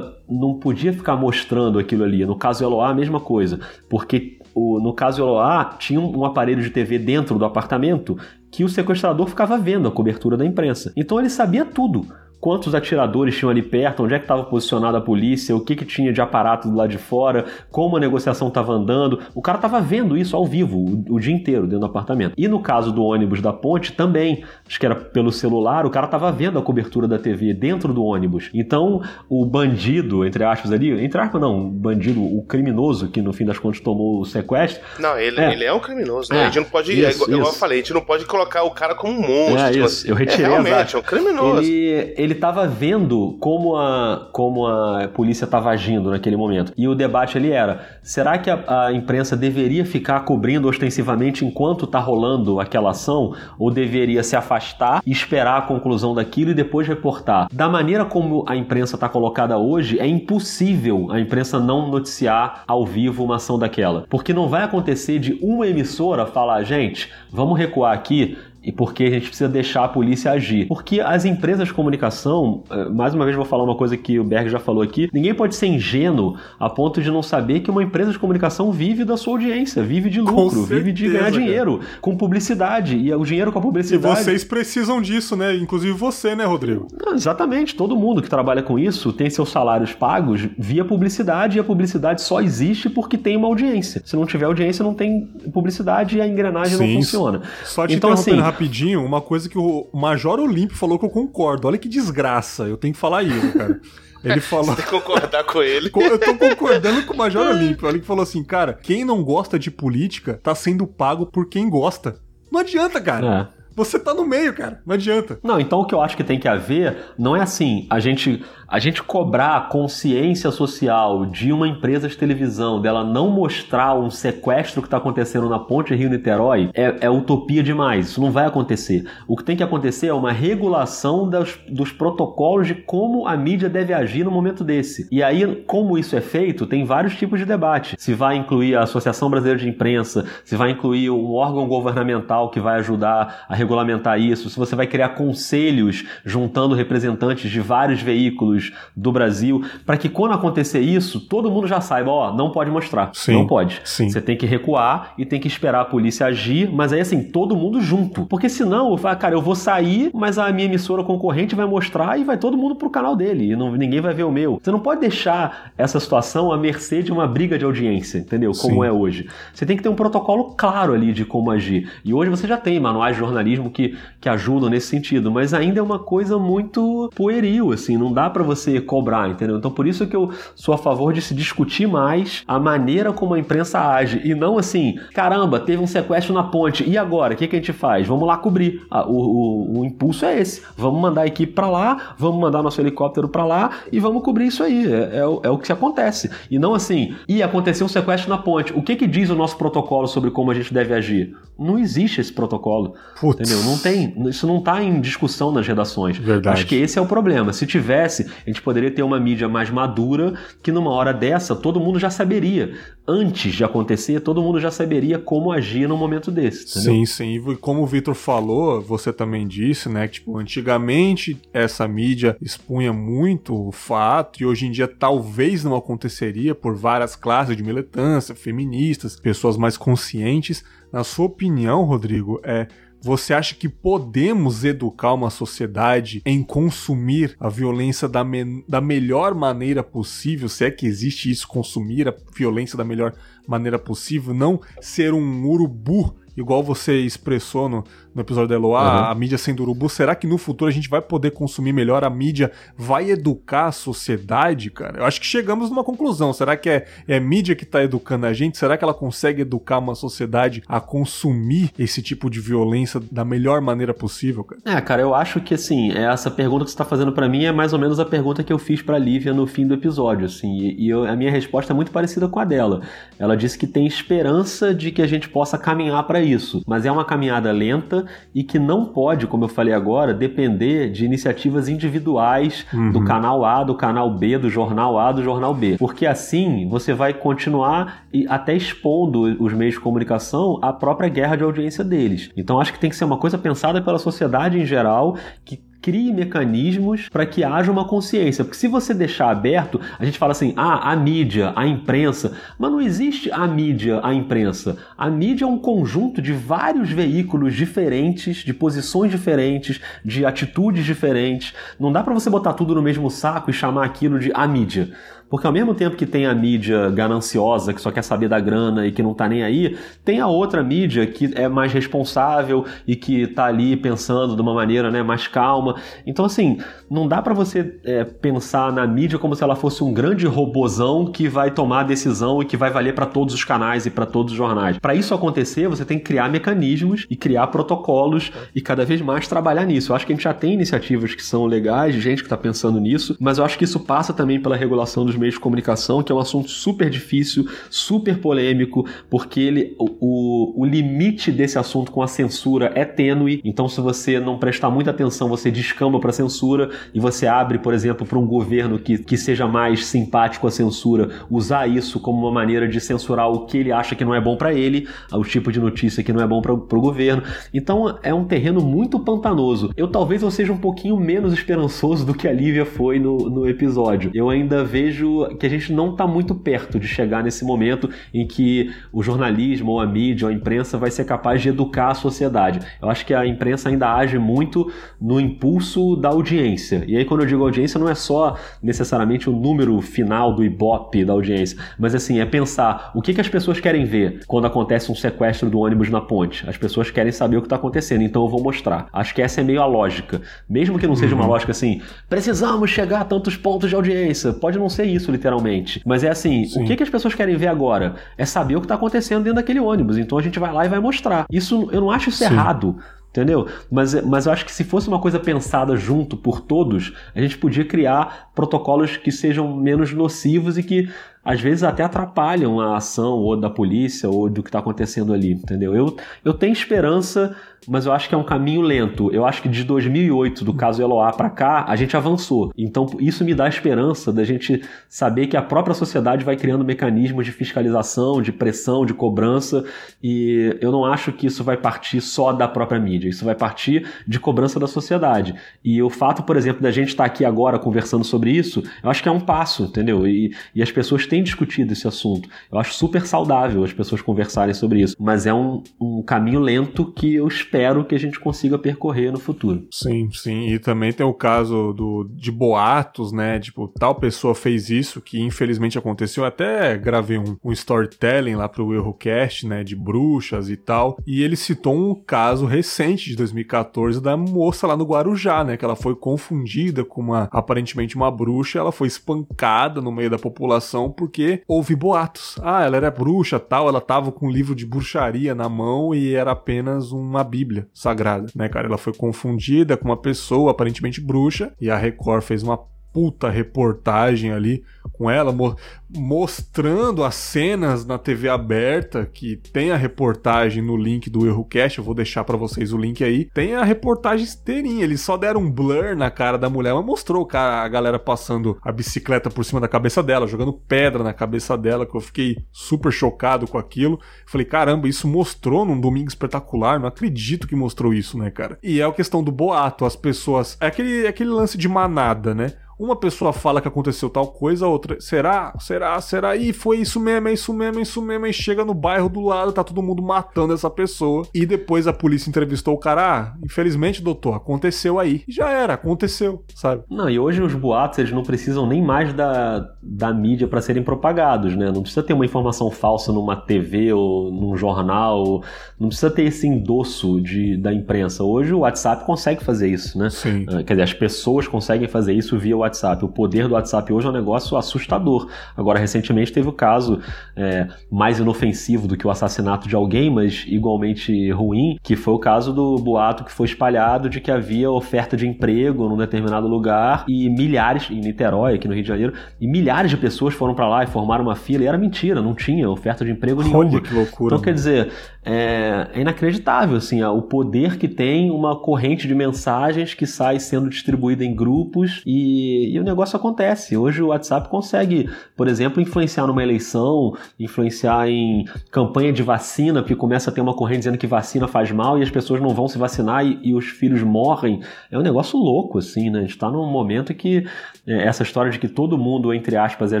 não podia ficar mostrando aquilo ali. No caso Eloá, a mesma coisa. Porque o- no caso Eloá, tinha um aparelho de TV dentro do apartamento que o sequestrador ficava vendo a cobertura da imprensa. Então ele sabia tudo. Quantos atiradores tinham ali perto, onde é que estava posicionada a polícia, o que, que tinha de aparato do lado de fora, como a negociação estava andando. O cara estava vendo isso ao vivo o, o dia inteiro dentro do apartamento. E no caso do ônibus da ponte também, acho que era pelo celular, o cara estava vendo a cobertura da TV dentro do ônibus. Então o bandido, entre aspas ali, entre aspas não, o bandido, o criminoso que no fim das contas tomou o sequestro, Não, ele É. é, ele é um criminoso, né? É, a gente não pode. isso, é, igual, igual eu isso. falei, a gente não pode colocar o cara como um monstro. É tipo isso, assim. eu retirei é, realmente, é um criminoso. Ele, ele tava vendo como a, como a polícia estava agindo naquele momento. E o debate ali era: será que a, a imprensa deveria ficar cobrindo ostensivamente enquanto tá rolando aquela ação? Ou deveria se afastar esperar a conclusão daquilo e depois reportar? Da maneira como a imprensa está colocada hoje, é impossível a imprensa não noticiar ao vivo uma ação daquela. Porque não vai acontecer de uma emissora falar, gente, vamos recuar aqui e porque a gente precisa deixar a polícia agir. Porque as empresas de comunicação, eh, mais uma vez vou falar uma coisa que o Berg já falou aqui, ninguém pode ser ingênuo a ponto de não saber que uma empresa de comunicação vive da sua audiência, vive de lucro, vive de certeza, ganhar cara. dinheiro, com publicidade. E o dinheiro com a E publicidade. vocês precisam disso, né? Inclusive você, né, Rodrigo? Não, exatamente, todo mundo que trabalha com isso tem seus salários pagos via publicidade e a publicidade só existe porque tem uma audiência. Se não tiver audiência, não tem publicidade e a engrenagem Sim, não funciona. Só te Então, assim- rapidinho, uma coisa que o Major Olímpio falou que eu concordo. Olha que desgraça, eu tenho que falar isso, cara. Ele falou. Tem que concordar com ele. Eu tô concordando com o Major Olímpio. Ele falou assim, cara, quem não gosta de política tá sendo pago por quem gosta. Não adianta, cara. É. Você tá no meio, cara. Não adianta. Não, então o que eu acho que tem que haver não é assim, a gente a gente cobrar a consciência social de uma empresa de televisão, dela não mostrar um sequestro que está acontecendo na ponte Rio-Niterói, é, é utopia demais. Isso não vai acontecer. O que tem que acontecer é uma regulação dos, dos protocolos de como a mídia deve agir no momento desse. E aí, como isso é feito, tem vários tipos de debate. Se vai incluir a Associação Brasileira de Imprensa, se vai incluir um órgão governamental que vai ajudar a regulamentar isso, se você vai criar conselhos juntando representantes de vários veículos do Brasil, para que quando acontecer isso, todo mundo já saiba, ó, não pode mostrar. Sim, não pode. sim. Você tem que recuar e tem que esperar a polícia agir, mas aí assim, todo mundo junto. Porque senão, falo, cara, eu vou sair, mas a minha emissora concorrente vai mostrar e vai todo mundo pro canal dele. E não, ninguém vai ver o meu. Você não pode deixar essa situação à mercê de uma briga de audiência, entendeu? Como Sim. é hoje. Você tem que ter um protocolo claro ali de como agir. E hoje você já tem manuais de que, que ajudam nesse sentido, mas ainda é uma coisa muito pueril, assim, não dá pra você cobrar, entendeu? Então por isso que eu sou a favor de se discutir mais a maneira como a imprensa age e não assim, caramba, teve um sequestro na ponte, e agora? O que, que a gente faz? Vamos lá cobrir. Ah, o, o, o impulso é esse. Vamos mandar a equipe pra lá, vamos mandar nosso helicóptero pra lá e vamos cobrir isso aí. É, é, o- é o que acontece. E não assim, e aconteceu um sequestro na ponte. O que que diz o nosso protocolo sobre como a gente deve agir? Não existe esse protocolo. Putz. Entendeu? Não tem. Isso não tá em discussão nas redações. Verdade. Acho que esse é o problema. Se tivesse, a gente poderia ter uma mídia mais madura que numa hora dessa todo mundo já saberia. Antes de acontecer, todo mundo já saberia como agir num momento desse. Entendeu? Sim, sim. E como o Vitor falou, você também disse, né? Que, tipo, antigamente essa mídia expunha muito o fato e hoje em dia talvez não aconteceria por várias classes de militância, feministas, pessoas mais conscientes. Na sua opinião, Rodrigo, é. Você acha que podemos educar uma sociedade em consumir a violência da, me- da melhor maneira possível? Se é que existe isso, consumir a violência da melhor maneira possível, não ser um urubu igual você expressou no, no episódio da Eloá, uhum. a mídia sendo urubu, será que no futuro a gente vai poder consumir melhor a mídia? Vai educar a sociedade, cara? Eu acho que chegamos numa conclusão. Será que é, é a mídia que tá educando a gente? Será que ela consegue educar uma sociedade a consumir esse tipo de violência da melhor maneira possível, cara? É, cara, eu acho que assim, essa pergunta que você tá fazendo para mim é mais ou menos a pergunta que eu fiz pra Lívia no fim do episódio, assim, e, e eu, a minha resposta é muito parecida com a dela. Ela disse que tem esperança de que a gente possa caminhar para isso, mas é uma caminhada lenta e que não pode, como eu falei agora, depender de iniciativas individuais uhum. do canal A, do canal B, do jornal A, do jornal B, porque assim você vai continuar e até expondo os meios de comunicação à própria guerra de audiência deles. Então acho que tem que ser uma coisa pensada pela sociedade em geral que crie mecanismos para que haja uma consciência. Porque se você deixar aberto, a gente fala assim: ah, a mídia, a imprensa. Mas não existe a mídia, a imprensa. A mídia é um conjunto de vários veículos diferentes, de posições diferentes, de atitudes diferentes. Não dá para você botar tudo no mesmo saco e chamar aquilo de a mídia. Porque ao mesmo tempo que tem a mídia gananciosa, que só quer saber da grana e que não tá nem aí, tem a outra mídia que é mais responsável e que tá ali pensando de uma maneira né, mais calma. Então, assim, não dá para você é, pensar na mídia como se ela fosse um grande robozão que vai tomar a decisão e que vai valer para todos os canais e para todos os jornais. Para isso acontecer, você tem que criar mecanismos e criar protocolos e cada vez mais trabalhar nisso. Eu acho que a gente já tem iniciativas que são legais, gente que está pensando nisso, mas eu acho que isso passa também pela regulação dos meios de comunicação, que é um assunto super difícil, super polêmico, porque ele, o, o limite desse assunto com a censura é tênue. Então, se você não prestar muita atenção, você descamba para censura e você abre, por exemplo, para um governo que, que seja mais simpático à censura, usar isso como uma maneira de censurar o que ele acha que não é bom para ele, o tipo de notícia que não é bom para o governo. Então, é um terreno muito pantanoso. Eu talvez eu seja um pouquinho menos esperançoso do que a Lívia foi no, no episódio. Eu ainda vejo que a gente não está muito perto de chegar nesse momento em que o jornalismo, ou a mídia, ou a imprensa vai ser capaz de educar a sociedade. Eu acho que a imprensa ainda age muito no impulso da audiência. E aí, quando eu digo audiência, não é só necessariamente o número final do Ibope da audiência, mas assim, é pensar o que, que as pessoas querem ver quando acontece um sequestro do ônibus na ponte. As pessoas querem saber o que está acontecendo, então eu vou mostrar. Acho que essa é meio a lógica. Mesmo que não seja uma uhum. lógica assim, precisamos chegar a tantos pontos de audiência. Pode não ser isso literalmente. Mas é assim, Sim. o que, que as pessoas querem ver agora? É saber o que está acontecendo dentro daquele ônibus. Então a gente vai lá e vai mostrar. Isso, eu não acho isso Sim. errado. Entendeu? Mas, mas eu acho que se fosse uma coisa pensada junto por todos, a gente podia criar protocolos que sejam menos nocivos e que às vezes até atrapalham a ação ou da polícia ou do que está acontecendo ali, entendeu? Eu, eu tenho esperança mas eu acho que é um caminho lento. Eu acho que de 2008, do caso Eloá para cá, a gente avançou. Então isso me dá esperança da gente saber que a própria sociedade vai criando mecanismos de fiscalização, de pressão, de cobrança, e eu não acho que isso vai partir só da própria mídia. Isso vai partir de cobrança da sociedade. E o fato, por exemplo, da gente estar aqui agora conversando sobre isso, eu acho que é um passo, entendeu? E, e as pessoas têm discutido esse assunto. Eu acho super saudável as pessoas conversarem sobre isso. Mas é um, um caminho lento que eu espero espero que a gente consiga percorrer no futuro. Sim, sim. E também tem o caso do, de boatos, né? Tipo, tal pessoa fez isso, que infelizmente aconteceu. Eu até gravei um, um storytelling lá pro Errocast, né? De bruxas e tal. E ele citou um caso recente de 2014 da moça lá no Guarujá, né? Que ela foi confundida com uma, aparentemente uma bruxa. Ela foi espancada no meio da população porque houve boatos. Ah, ela era bruxa tal. Ela tava com um livro de bruxaria na mão e era apenas uma bíblia Bíblia Sagrada, né, cara? Ela foi confundida com uma pessoa aparentemente bruxa e a Record fez uma puta reportagem ali com ela, mo mostrando as cenas na TV aberta, que tem a reportagem no link do ErroCast, eu vou deixar para vocês o link aí. Tem a reportagem inteirinha, eles só deram um blur na cara da mulher, mas mostrou cara, a galera passando a bicicleta por cima da cabeça dela, jogando pedra na cabeça dela, que eu fiquei super chocado com aquilo. Falei, caramba, isso mostrou num domingo espetacular, não acredito que mostrou isso, né, cara? E é a questão do boato, as pessoas. É aquele, é aquele lance de manada, né? Uma pessoa fala que aconteceu tal coisa, a outra, será? Será? Será? E foi isso mesmo, é isso mesmo, é isso mesmo. E chega no bairro do lado, tá todo mundo matando essa pessoa. E depois a polícia entrevistou o cara. Ah, infelizmente, doutor, aconteceu aí. E já era, aconteceu, sabe? Não, e hoje os boatos, eles não precisam nem mais da, da mídia para serem propagados, né? Não precisa ter uma informação falsa numa TV ou num jornal. Não precisa ter esse endosso de, da imprensa. Hoje o WhatsApp consegue fazer isso, né? Sim. Ah, Quer dizer, as pessoas conseguem fazer isso via WhatsApp. O poder do WhatsApp hoje é um negócio assustador. Agora, recentemente teve o caso é, mais inofensivo do que o assassinato de alguém, mas igualmente ruim, que foi o caso do boato que foi espalhado de que havia oferta de emprego num determinado lugar e milhares, em Niterói, aqui no Rio de Janeiro, e milhares de pessoas foram para lá e formaram uma fila e era mentira, não tinha oferta de emprego nenhuma. Olha que loucura. Então, quer dizer, é, é inacreditável assim, o poder que tem uma corrente de mensagens que sai sendo distribuída em grupos e, e, o negócio acontece. Hoje o WhatsApp consegue, por exemplo, influenciar numa eleição, influenciar em campanha de vacina, porque começa a ter uma corrente dizendo que vacina faz mal e as pessoas não vão se vacinar e, e os filhos morrem. É um negócio louco, assim, né? A gente está num momento que é, essa história de que todo mundo, entre aspas, é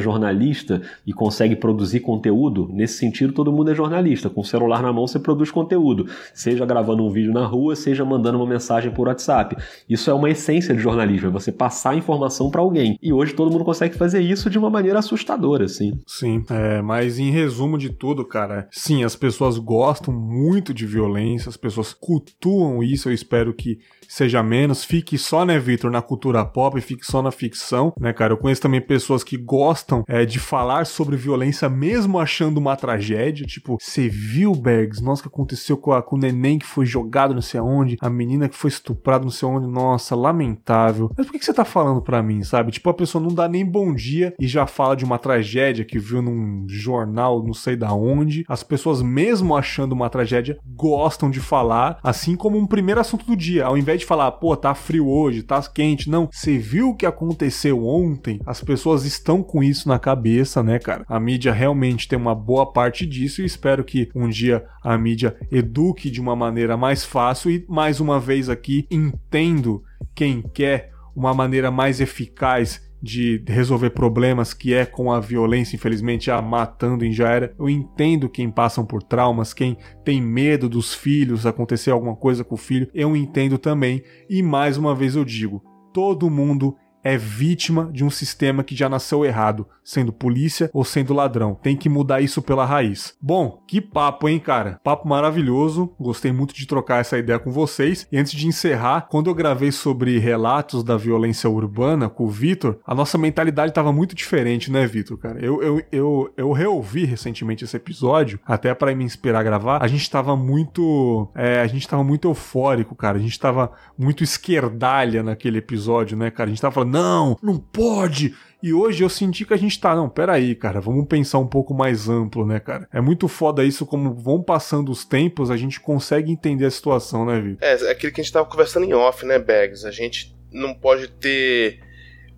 jornalista e consegue produzir conteúdo, nesse sentido, todo mundo é jornalista. Com o celular na mão, você produz conteúdo, seja gravando um vídeo na rua, seja mandando uma mensagem por WhatsApp. Isso é uma essência de jornalismo, é você passar a informação para alguém. E hoje todo mundo consegue fazer isso de uma maneira assustadora, assim. Sim, é, mas em resumo de tudo, cara, sim, as pessoas gostam muito de violência, as pessoas cultuam isso, eu espero que seja menos, fique só, né, Victor, na cultura pop, fique só na ficção, né, cara? Eu conheço também pessoas que gostam é, de falar sobre violência mesmo achando uma tragédia, tipo, você viu, Bergs, nossa, que aconteceu com, a, com o neném que foi jogado não sei aonde, a menina que foi estuprada não sei onde, nossa, lamentável. Mas por que, que você tá falando pra mim, sabe? Tipo, a pessoa não dá nem bom dia e já fala de uma tragédia que viu num jornal não sei da onde. As pessoas, mesmo achando uma tragédia, gostam de falar, assim como um primeiro assunto do dia, ao invés de falar, pô, tá frio hoje, tá quente. Não, você viu o que aconteceu ontem? As pessoas estão com isso na cabeça, né, cara? A mídia realmente tem uma boa parte disso e espero que um dia a mídia eduque de uma maneira mais fácil e mais uma vez aqui entendo quem quer uma maneira mais eficaz de resolver problemas que é com a violência, infelizmente, ah, matando em já era. Eu entendo quem passam por traumas, quem tem medo dos filhos, acontecer alguma coisa com o filho, eu entendo também. E mais uma vez eu digo, todo mundo é vítima de um sistema que já nasceu errado, sendo polícia ou sendo ladrão. Tem que mudar isso pela raiz. Bom, que papo, hein, cara? Papo maravilhoso. Gostei muito de trocar essa ideia com vocês. E antes de encerrar, quando eu gravei sobre relatos da violência urbana com o Vitor, a nossa mentalidade estava muito diferente, né, Vitor, cara? Eu, eu, eu, eu reouvi recentemente esse episódio, até para me inspirar a gravar. A gente estava muito. É, a gente estava muito eufórico, cara. A gente estava muito esquerdalha naquele episódio, né, cara? A gente tava falando, não, não pode. E hoje eu senti que a gente tá, não, peraí, cara, vamos pensar um pouco mais amplo, né, cara? É muito foda isso, como vão passando os tempos, a gente consegue entender a situação, né, Vitor? É, é aquilo que a gente tava conversando em off, né, Bags? A gente não pode ter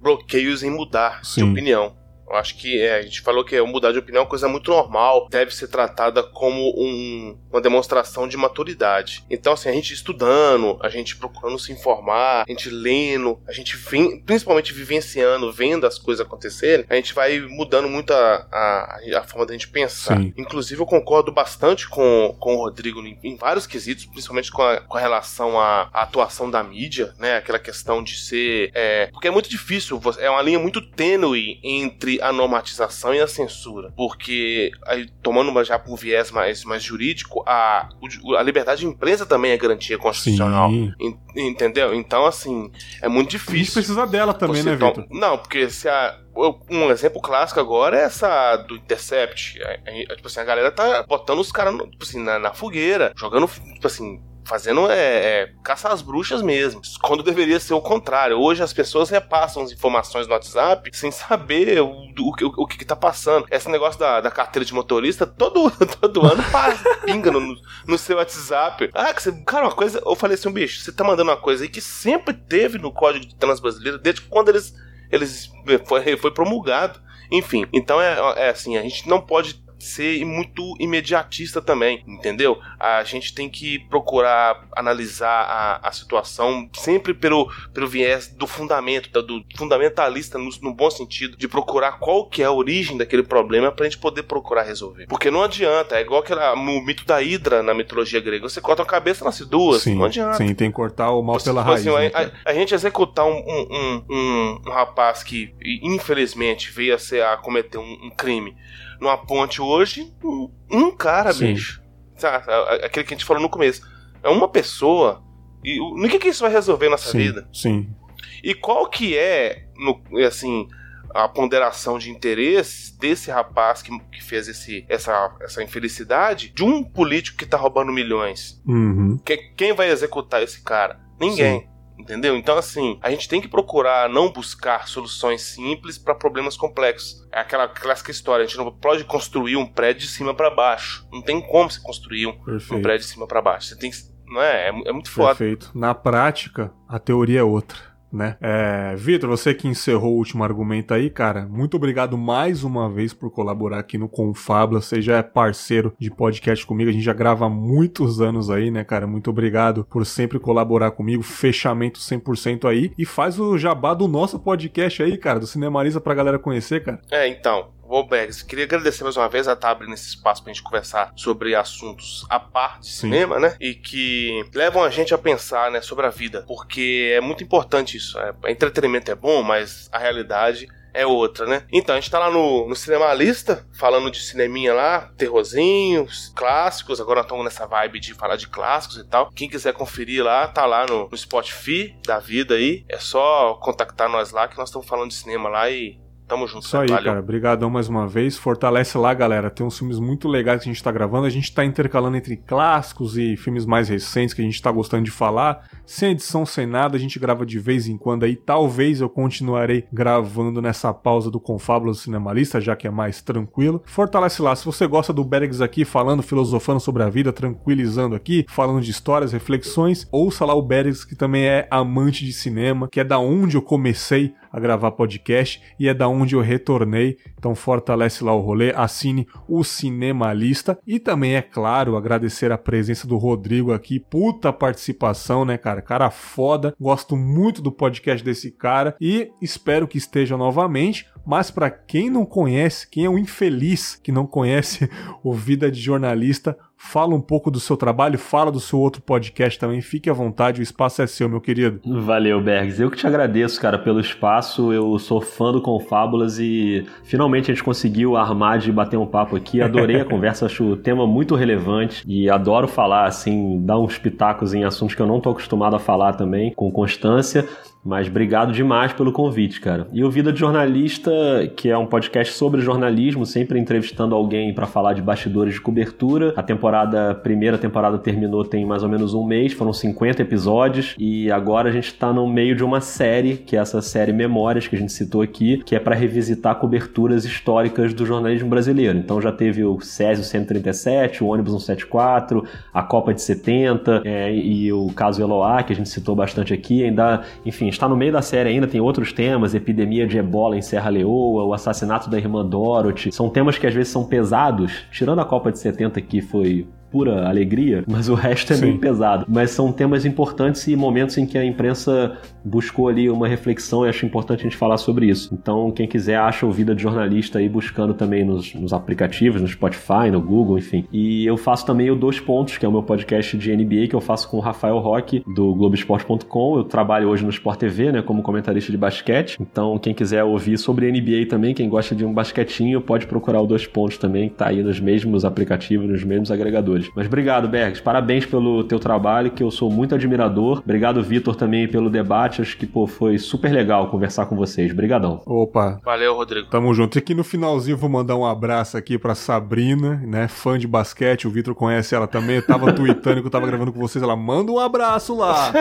bloqueios em mudar Sim. de opinião. Eu acho que é, a gente falou que mudar de opinião é uma coisa muito normal, deve ser tratada como um, uma demonstração de maturidade. Então, assim, a gente estudando, a gente procurando se informar, a gente lendo, a gente vem, principalmente vivenciando, vendo as coisas acontecerem, a gente vai mudando muito a, a, a forma da gente pensar. Sim. Inclusive, eu concordo bastante com, com o Rodrigo em, em vários quesitos, principalmente com a, com relação à, à atuação da mídia, né? Aquela questão de ser. É, porque é muito difícil, é uma linha muito tênue entre a normatização e a censura. Porque, aí, tomando já por viés mais, mais jurídico, a, a liberdade de imprensa também é garantia constitucional. En- entendeu? Então, assim, é muito A gente difícil. precisa dela também, né, Vitor? Não, porque se a. Um exemplo clássico agora é essa do Intercept. É, é, tipo assim, a galera tá botando os caras tipo assim, na, na fogueira, jogando, tipo assim. Fazendo é, é, caça às bruxas mesmo. Quando deveria ser o contrário. Hoje as pessoas repassam as informações no WhatsApp sem saber o, o, o, o que, que tá passando. Esse negócio da, da carteira de motorista, todo, todo ano passa, pinga no, no seu WhatsApp. Ah, que você, cara, uma coisa. Eu falei assim, bicho, você tá mandando uma coisa aí que sempre teve no Código de Trânsito Brasileiro, desde quando eles eles foi, foi promulgado. Enfim, então é, é assim, a gente não pode ser muito imediatista também, entendeu? A gente tem que procurar analisar a, a situação sempre pelo, pelo viés do fundamento, do fundamentalista no, no, bom sentido, de procurar qual que é a origem daquele problema pra gente poder procurar resolver. Porque não adianta, é igual aquela, o mito da hidra na mitologia grega, você corta a cabeça, nasce duas, sim, não adianta. Sim, tem que cortar o mal você, pela tipo assim, raiz. Assim, né, a, a, gente executar um, um, um, um, rapaz que infelizmente veio a, ser, a cometer um, crime numa ponte hoje, um, cara, sim. bicho. Sabe, aquele que a gente falou no começo. É uma pessoa. E no que, que isso vai resolver na nossa sim, vida? Sim. E qual que é, no, assim, a ponderação de interesses desse rapaz que, que fez esse, essa, essa infelicidade de um político que tá roubando milhões? Uhum. Que, quem vai executar esse cara? Ninguém. Sim. Entendeu? Então, assim, a gente tem que procurar não buscar soluções simples para problemas complexos. É aquela clássica história: a gente não pode construir um prédio de cima para baixo. Não tem como você construir um, um prédio de cima para baixo. Você tem que. Não é? É, é muito foda. Perfeito. Na prática, a teoria é outra né? É, Vitor, você que encerrou o último argumento aí, cara, muito obrigado mais uma vez por colaborar aqui no Confabla. Você já é parceiro de podcast comigo, a gente já grava há muitos anos aí, né, cara? Muito obrigado por sempre colaborar comigo. Fechamento 100% aí. E faz o jabá do nosso podcast aí, cara, do Cinemariza pra galera conhecer, cara. É, então. Wolbergs, queria agradecer mais uma vez a estar abrindo esse espaço pra gente conversar sobre assuntos à parte de cinema, né? E que levam a gente a pensar, né, sobre a vida. Porque é muito importante isso. É, entretenimento é bom, mas a realidade é outra, né? Então, a gente tá lá no, no Cinemalista, falando de cineminha lá, terrorzinhos, clássicos. Agora nós estamos nessa vibe de falar de clássicos e tal. Quem quiser conferir lá, tá lá no, no Spotify da vida aí. É só contactar nós lá que nós estamos falando de cinema lá e Tamo junto. Isso aí, Valeu. cara. Obrigadão mais uma vez. Fortalece lá, galera. Tem uns filmes muito legais que a gente tá gravando. A gente tá intercalando entre clássicos e filmes mais recentes que a gente tá gostando de falar. Sem edição, sem nada. A gente grava de vez em quando aí. Talvez eu continuarei gravando nessa pausa do Confábulas do Cinemalista, já que é mais tranquilo. Fortalece lá. Se você gosta do Bergs aqui falando, filosofando sobre a vida, tranquilizando aqui, falando de histórias, reflexões, ouça lá o Bergs, que também é amante de cinema, que é da onde eu comecei a gravar podcast e é da onde eu retornei. Então fortalece lá o rolê, assine o Cinemalista e também é claro agradecer a presença do Rodrigo aqui, puta participação, né, cara? Cara foda. Gosto muito do podcast desse cara e espero que esteja novamente. Mas para quem não conhece, quem é o infeliz que não conhece o Vida de Jornalista, fala um pouco do seu trabalho, fala do seu outro podcast também. Fique à vontade, o espaço é seu, meu querido. Valeu, Bergs. Eu que te agradeço, cara, pelo espaço. Eu sou fã do Confábulas e finalmente a gente conseguiu armar de bater um papo aqui. Adorei a conversa, acho o tema muito relevante e adoro falar, assim, dar uns pitacos em assuntos que eu não tô acostumado a falar também, com constância. Mas obrigado demais pelo convite, cara. E o Vida de Jornalista, que é um podcast sobre jornalismo, sempre entrevistando alguém para falar de bastidores de cobertura. A temporada, primeira temporada terminou tem mais ou menos um mês, foram 50 episódios e agora a gente está no meio de uma série, que é essa série Memórias que a gente citou aqui, que é para revisitar coberturas históricas do jornalismo brasileiro. Então já teve o Césio 137, o ônibus 174, a Copa de 70 é, e o caso Eloá, que a gente citou bastante aqui, ainda, enfim, está no meio da série ainda, tem outros temas, epidemia de ebola em Serra Leoa, o assassinato da irmã Dorothy. São temas que às vezes são pesados, tirando a Copa de 70 que foi pura alegria, mas o resto é Sim. meio pesado. Mas são temas importantes e momentos em que a imprensa buscou ali uma reflexão e acho importante a gente falar sobre isso. Então, quem quiser, acha o Vida de Jornalista aí buscando também nos, nos aplicativos, no Spotify, no Google, enfim. E eu faço também o Dois Pontos, que é o meu podcast de NBA que eu faço com o Rafael Roque, do Globoesporte.com. Eu trabalho hoje no Sport TV, né, como comentarista de basquete. Então, quem quiser ouvir sobre NBA também, quem gosta de um basquetinho, pode procurar o Dois Pontos também, que tá aí nos mesmos aplicativos, nos mesmos agregadores. Mas obrigado, Bergs. Parabéns pelo teu trabalho, que eu sou muito admirador. Obrigado, Vitor, também pelo debate. Acho que, pô, foi super legal conversar com vocês. Obrigadão. Opa. Valeu, Rodrigo. Tamo junto. E aqui no finalzinho vou mandar um abraço aqui pra Sabrina, né? Fã de basquete. O Vitor conhece ela também. Eu tava tweetando que eu tava gravando com vocês. Ela manda um abraço lá.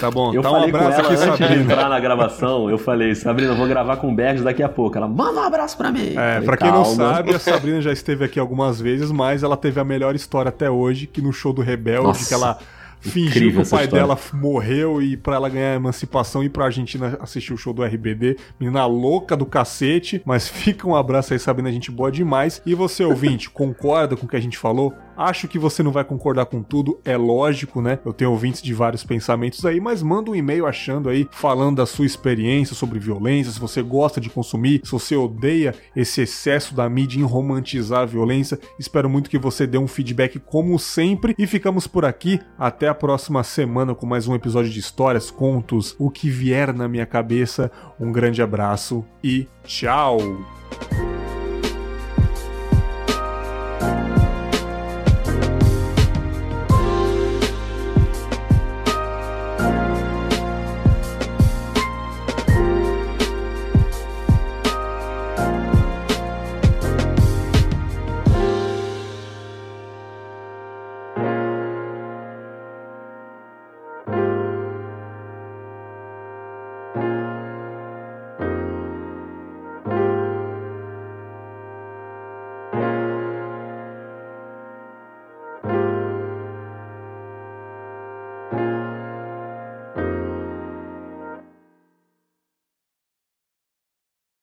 Tá bom. Eu tá falei um abraço com ela aqui, antes Sabrina. de entrar na gravação. Eu falei, Sabrina, eu vou gravar com o Bergs daqui a pouco. Ela, manda um abraço pra mim. É, falei, pra quem não "Calma." sabe, a Sabrina já esteve aqui algumas vezes, mas ela teve a melhor história até hoje, que no show do Rebelde, Nossa. que ela fingiu que o pai dela morreu e para ela ganhar a emancipação ir pra Argentina assistir o show do RBD. Menina louca do cacete, mas fica um abraço aí, sabendo a gente boa demais. E você, ouvinte, concorda com o que a gente falou? Acho que você não vai concordar com tudo, é lógico, né? Eu tenho ouvintes de vários pensamentos aí, mas manda um e-mail achando aí, falando da sua experiência sobre violência, se você gosta de consumir, se você odeia esse excesso da mídia em romantizar a violência. Espero muito que você dê um feedback como sempre e ficamos por aqui. Até a próxima semana com mais um episódio de histórias, contos, o que vier na minha cabeça. Um grande abraço e tchau!